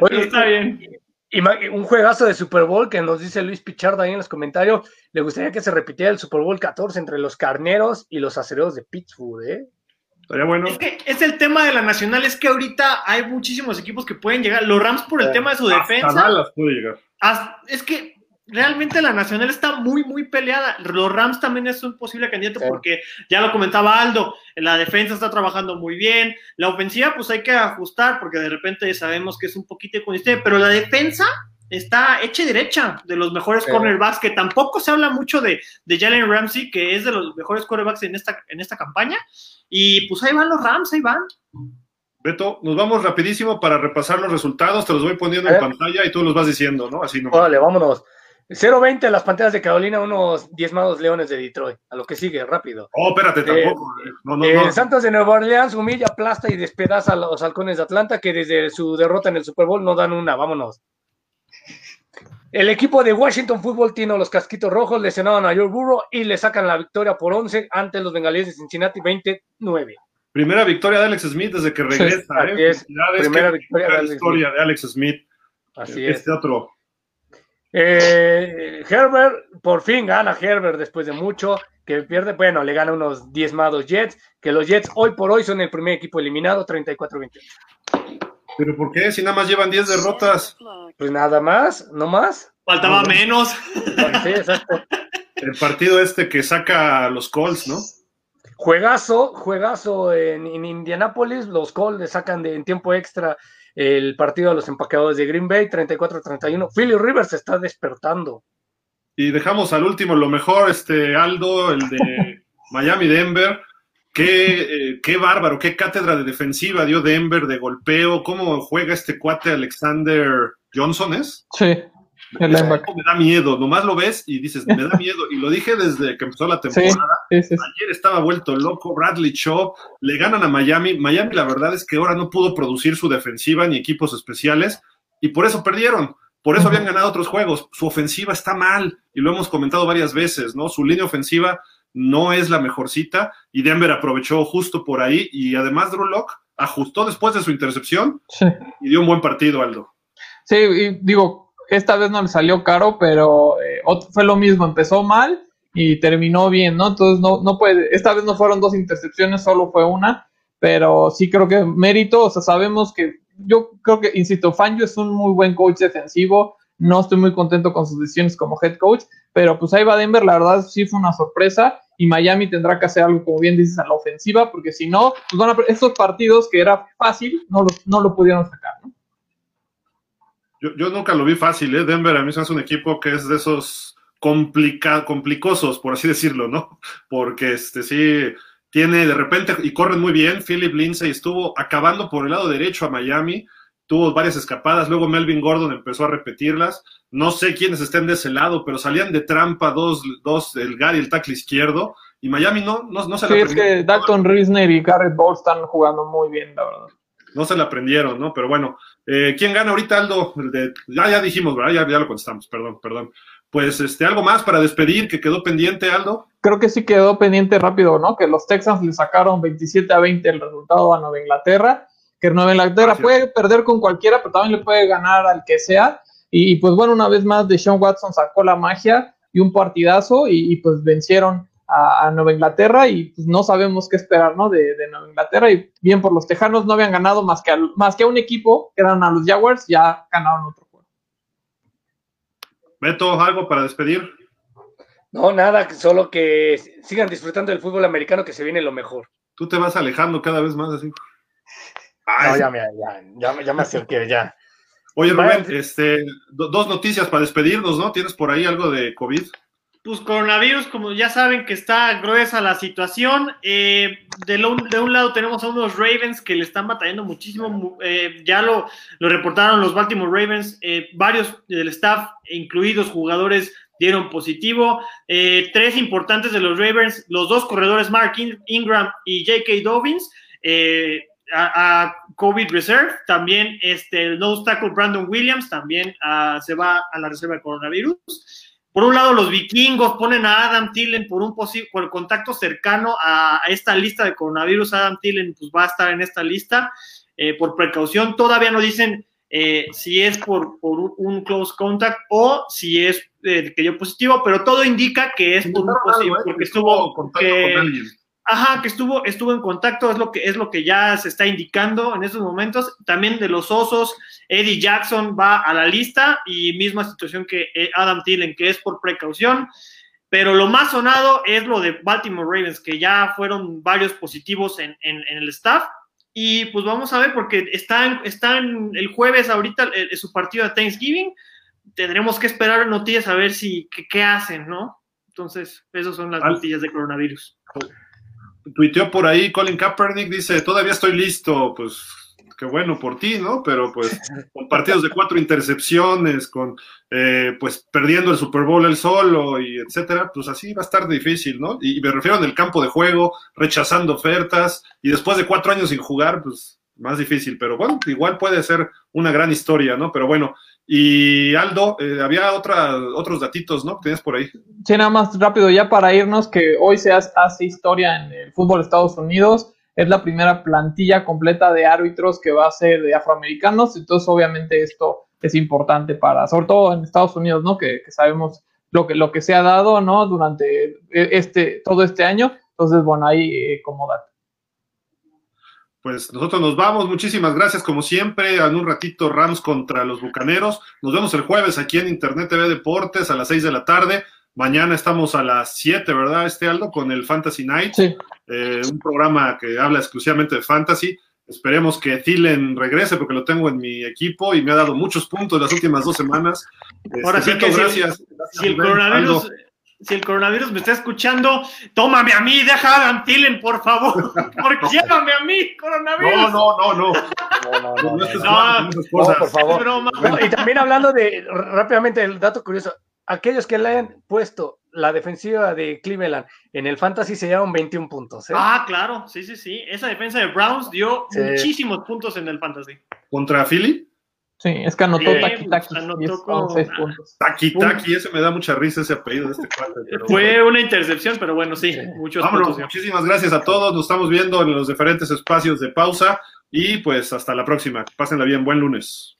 Speaker 6: Oye,
Speaker 4: Está bien.
Speaker 6: Un juegazo de Super Bowl que nos dice Luis Pichardo ahí en los comentarios. Le gustaría que se repitiera el Super Bowl 14 entre los carneros y los acereros de Pittsburgh, ¿eh?
Speaker 3: Estaría bueno.
Speaker 4: Es que es el tema de la nacional, es que ahorita hay muchísimos equipos que pueden llegar. Los Rams por el
Speaker 6: Eh,
Speaker 4: tema de su
Speaker 3: Hasta
Speaker 4: defensa.
Speaker 3: Dallas puede llegar.
Speaker 4: hasta- es que realmente la nacional está muy, muy peleada. Los Rams también es un posible candidato
Speaker 6: Sí.
Speaker 4: porque ya lo comentaba Aldo, la defensa está trabajando muy bien. La ofensiva, pues hay que ajustar porque de repente sabemos que es un poquito inconsistente, pero la defensa está hecha y derecha de los mejores
Speaker 6: Sí.
Speaker 4: cornerbacks, que tampoco se habla mucho de, de Jalen Ramsey, que es de los mejores cornerbacks en esta, en esta campaña. Y pues ahí van los Rams, ahí van.
Speaker 3: Beto, nos vamos rapidísimo para repasar los resultados. Te los voy poniendo en pantalla y tú los vas diciendo, ¿no? Así no.
Speaker 6: Órale, vámonos. 0-20 las panteras de Carolina, unos diezmados leones de Detroit. A lo que sigue, rápido.
Speaker 3: Oh, espérate, tampoco. No, no,
Speaker 6: Eh,
Speaker 3: no.
Speaker 6: Santos de Nueva Orleans humilla, aplasta y despedaza a los halcones de Atlanta que desde su derrota en el Super Bowl no dan una. Vámonos. El equipo de Washington Football tiene los casquitos rojos, lesionaron a Joe Burrow y le sacan la victoria por 11 ante los bengalíes de Cincinnati 29.
Speaker 3: Primera victoria de Alex Smith desde que regresa. ¿eh?
Speaker 6: es. Primera victoria de Alex
Speaker 3: historia de Alex Smith.
Speaker 6: Así es.
Speaker 3: este otro.
Speaker 6: Eh, Herbert, por fin gana Herbert después de mucho, que pierde, bueno, le gana unos diezmados Jets, que los Jets hoy por hoy son el primer equipo eliminado, 34-28.
Speaker 3: ¿Pero por qué? Si nada más llevan 10 derrotas.
Speaker 6: Pues nada más, no más.
Speaker 4: Faltaba
Speaker 3: No,
Speaker 4: menos.
Speaker 6: Sí, exacto.
Speaker 3: El partido este que saca a los Colts, ¿no?
Speaker 6: Juegazo, juegazo en, en Indianápolis, los Colts le sacan de, en tiempo extra el partido a los empaqueadores de Green Bay, 34-31. Philly Rivers se está despertando.
Speaker 3: Y dejamos al último lo mejor, este Aldo, el de Miami Denver. Qué, eh, qué bárbaro, qué cátedra de defensiva dio Denver de golpeo, cómo juega este cuate Alexander Johnson, ¿es?
Speaker 5: Sí. El
Speaker 3: me da miedo, nomás lo ves y dices, me da miedo. Y lo dije desde que empezó la temporada.
Speaker 5: Sí, sí, sí.
Speaker 3: Ayer estaba vuelto loco, Bradley Shaw, le ganan a Miami. Miami, la verdad es que ahora no pudo producir su defensiva ni equipos especiales y por eso perdieron. Por eso habían ganado otros juegos. Su ofensiva está mal y lo hemos comentado varias veces, ¿no? Su línea ofensiva no es la mejorcita y Denver aprovechó justo por ahí y además Drew Lock ajustó después de su intercepción
Speaker 5: Sí.
Speaker 3: y dio un buen partido, Aldo.
Speaker 5: Sí, y digo, esta vez no le salió caro, pero eh, fue lo mismo, empezó mal y terminó bien, ¿no? Entonces no, no puede, esta vez no fueron dos intercepciones, solo fue una, pero sí creo que mérito, o sea, sabemos que, yo creo que, insisto, Fangio es un muy buen coach defensivo, no estoy muy contento con sus decisiones como head coach, pero pues ahí va Denver, la verdad sí fue una sorpresa y Miami tendrá que hacer algo, como bien dices, a la ofensiva, porque si no, pues van a, estos partidos que era fácil, no lo, no lo pudieron sacar, ¿no?
Speaker 3: Yo, yo nunca lo vi fácil, ¿eh? Denver a mí se hace un equipo que es de esos complica, complicosos, por así decirlo, ¿no? Porque este sí tiene de repente y corren muy bien. Philip Lindsay estuvo acabando por el lado derecho a Miami, tuvo varias escapadas, luego Melvin Gordon empezó a repetirlas. No sé quiénes estén de ese lado, pero salían de trampa dos, dos el Gary y el tackle izquierdo, y Miami no, no, no se
Speaker 5: Sí,
Speaker 3: la
Speaker 5: es que Dalton Risner y Garrett Ball están jugando muy bien, la verdad.
Speaker 3: no se la aprendieron, ¿no? Pero bueno, eh, ¿quién gana ahorita, Aldo? El de, ya, ya dijimos, ¿verdad? Ya, ya lo contestamos, perdón, perdón. Pues este, algo más para despedir que quedó pendiente, Aldo.
Speaker 5: Creo que sí quedó pendiente rápido, ¿no? Que los Texans le sacaron 27 a 20 el resultado a Nueva Inglaterra. Que Nueva Inglaterra
Speaker 3: Gracias.
Speaker 5: puede perder con cualquiera, pero también le puede ganar al que sea. Y, y, pues bueno, una vez más, Deshaun Watson sacó la magia y un partidazo y, y, pues vencieron a, a, Nueva Inglaterra y pues no sabemos qué esperar, ¿no? De, de, Nueva Inglaterra y bien por los Tejanos no habían ganado más que a, más que a un equipo, que eran a los Jaguars, ya ganaron otro juego.
Speaker 3: Beto, ¿algo para despedir?
Speaker 6: No, nada, solo que sigan disfrutando del fútbol americano que se viene lo mejor.
Speaker 3: Tú te vas alejando cada vez más así.
Speaker 6: Ay, no, ya, me, ya, ya, ya me acerqué, ya.
Speaker 3: Oye, Rubén, este, do, dos noticias para despedirnos, ¿no? ¿Tienes por ahí algo de COVID?
Speaker 4: Pues coronavirus, como ya saben que está gruesa la situación. Eh, de, lo, de, un lado tenemos a unos Ravens que le están batallando muchísimo. Eh, ya lo, lo, reportaron los Baltimore Ravens. Eh, varios del staff, incluidos jugadores, dieron positivo. Eh, tres importantes de los Ravens, los dos corredores, Mark Ingram y J.K. Dobbins. Eh, a, a, COVID Reserve, también este, el nose tackle Brandon Williams también uh, se va a la reserva de coronavirus. Por un lado, los vikingos ponen a Adam Tillen por un posible, por contacto cercano a, a, esta lista de coronavirus. Adam Tillen pues, va a estar en esta lista eh, por precaución. Todavía no dicen eh, si es por, por, un close contact o si es eh, que dio positivo, pero todo indica que es por un positivo, porque estuvo que, Ajá, que estuvo, estuvo en contacto, es lo que es lo que ya se está indicando en estos momentos. También de los osos, Eddie Jackson va a la lista y misma situación que eh, Adam Tillen, que es por precaución. Pero lo más sonado es lo de Baltimore Ravens, que ya fueron varios positivos en, en, en el staff. Y pues vamos a ver, porque están, están el jueves ahorita el, su partido de Thanksgiving. Tendremos que esperar noticias a ver si qué, qué hacen, ¿no? Entonces, esas son las noticias de coronavirus
Speaker 3: tuiteó por ahí Colin Kaepernick, dice, todavía estoy listo, pues qué bueno por ti, ¿no? Pero pues con partidos de cuatro intercepciones, con eh, pues perdiendo el Super Bowl él solo y etcétera, pues así va a estar difícil, ¿no? Y, y me refiero en el campo de juego, rechazando ofertas y después de cuatro años sin jugar, pues más difícil, pero bueno, igual puede ser una gran historia, ¿no? Pero bueno, y Aldo, eh, había otra, otros datitos, ¿no? Tenías por ahí.
Speaker 5: Sí, nada más rápido, ya para irnos, que hoy se hace historia en el fútbol de Estados Unidos. Es la primera plantilla completa de árbitros que va a ser de afroamericanos. Entonces, obviamente, esto es importante para, sobre todo en Estados Unidos, ¿no? Que, sabemos lo que, lo que se ha dado, ¿no? Durante este, todo este año. Entonces, bueno, ahí eh, como dato
Speaker 3: pues nosotros nos vamos. Muchísimas gracias, como siempre. En un ratito, Rams contra los Bucaneros. Nos vemos el jueves aquí en Internet TV Deportes a las 6 de la tarde. Mañana estamos a las 7, ¿verdad, este Aldo? Con el Fantasy Night.
Speaker 5: Sí.
Speaker 3: Eh, un programa que habla exclusivamente de fantasy. Esperemos que Thielen regrese porque lo tengo en mi equipo y me ha dado muchos puntos las últimas dos semanas.
Speaker 4: Ahora
Speaker 3: este,
Speaker 4: sí que
Speaker 3: gracias.
Speaker 4: Si, si el coronavirus. Aldo. Si el coronavirus me está escuchando, tómame a mí, deja a Adam Thielen, por favor. Porque llévame a mí, coronavirus.
Speaker 3: No, no, no, no.
Speaker 6: No, no, no,
Speaker 3: No
Speaker 6: por favor.
Speaker 4: Broma.
Speaker 6: No, y también hablando de, rápidamente, el dato curioso, aquellos que le han puesto la defensiva de Cleveland en el fantasy se llevan 21 puntos. ¿eh?
Speaker 4: Ah, claro, sí, sí, sí. Esa defensa de Browns dio
Speaker 6: Sí.
Speaker 4: muchísimos puntos en el fantasy.
Speaker 3: ¿Contra Philly?
Speaker 5: Sí, es que anotó Taki Taki.
Speaker 4: anotó con-
Speaker 5: son seis puntos.
Speaker 3: Taki Taki, ese me da mucha risa ese apellido de este cuate. pero
Speaker 4: Fue una intercepción, pero bueno, sí, muchos
Speaker 3: Vámonos,
Speaker 4: puntos. dio.
Speaker 3: muchísimas gracias a todos. Nos estamos viendo en los diferentes espacios de pausa y pues hasta la próxima. Pásenla bien, buen lunes.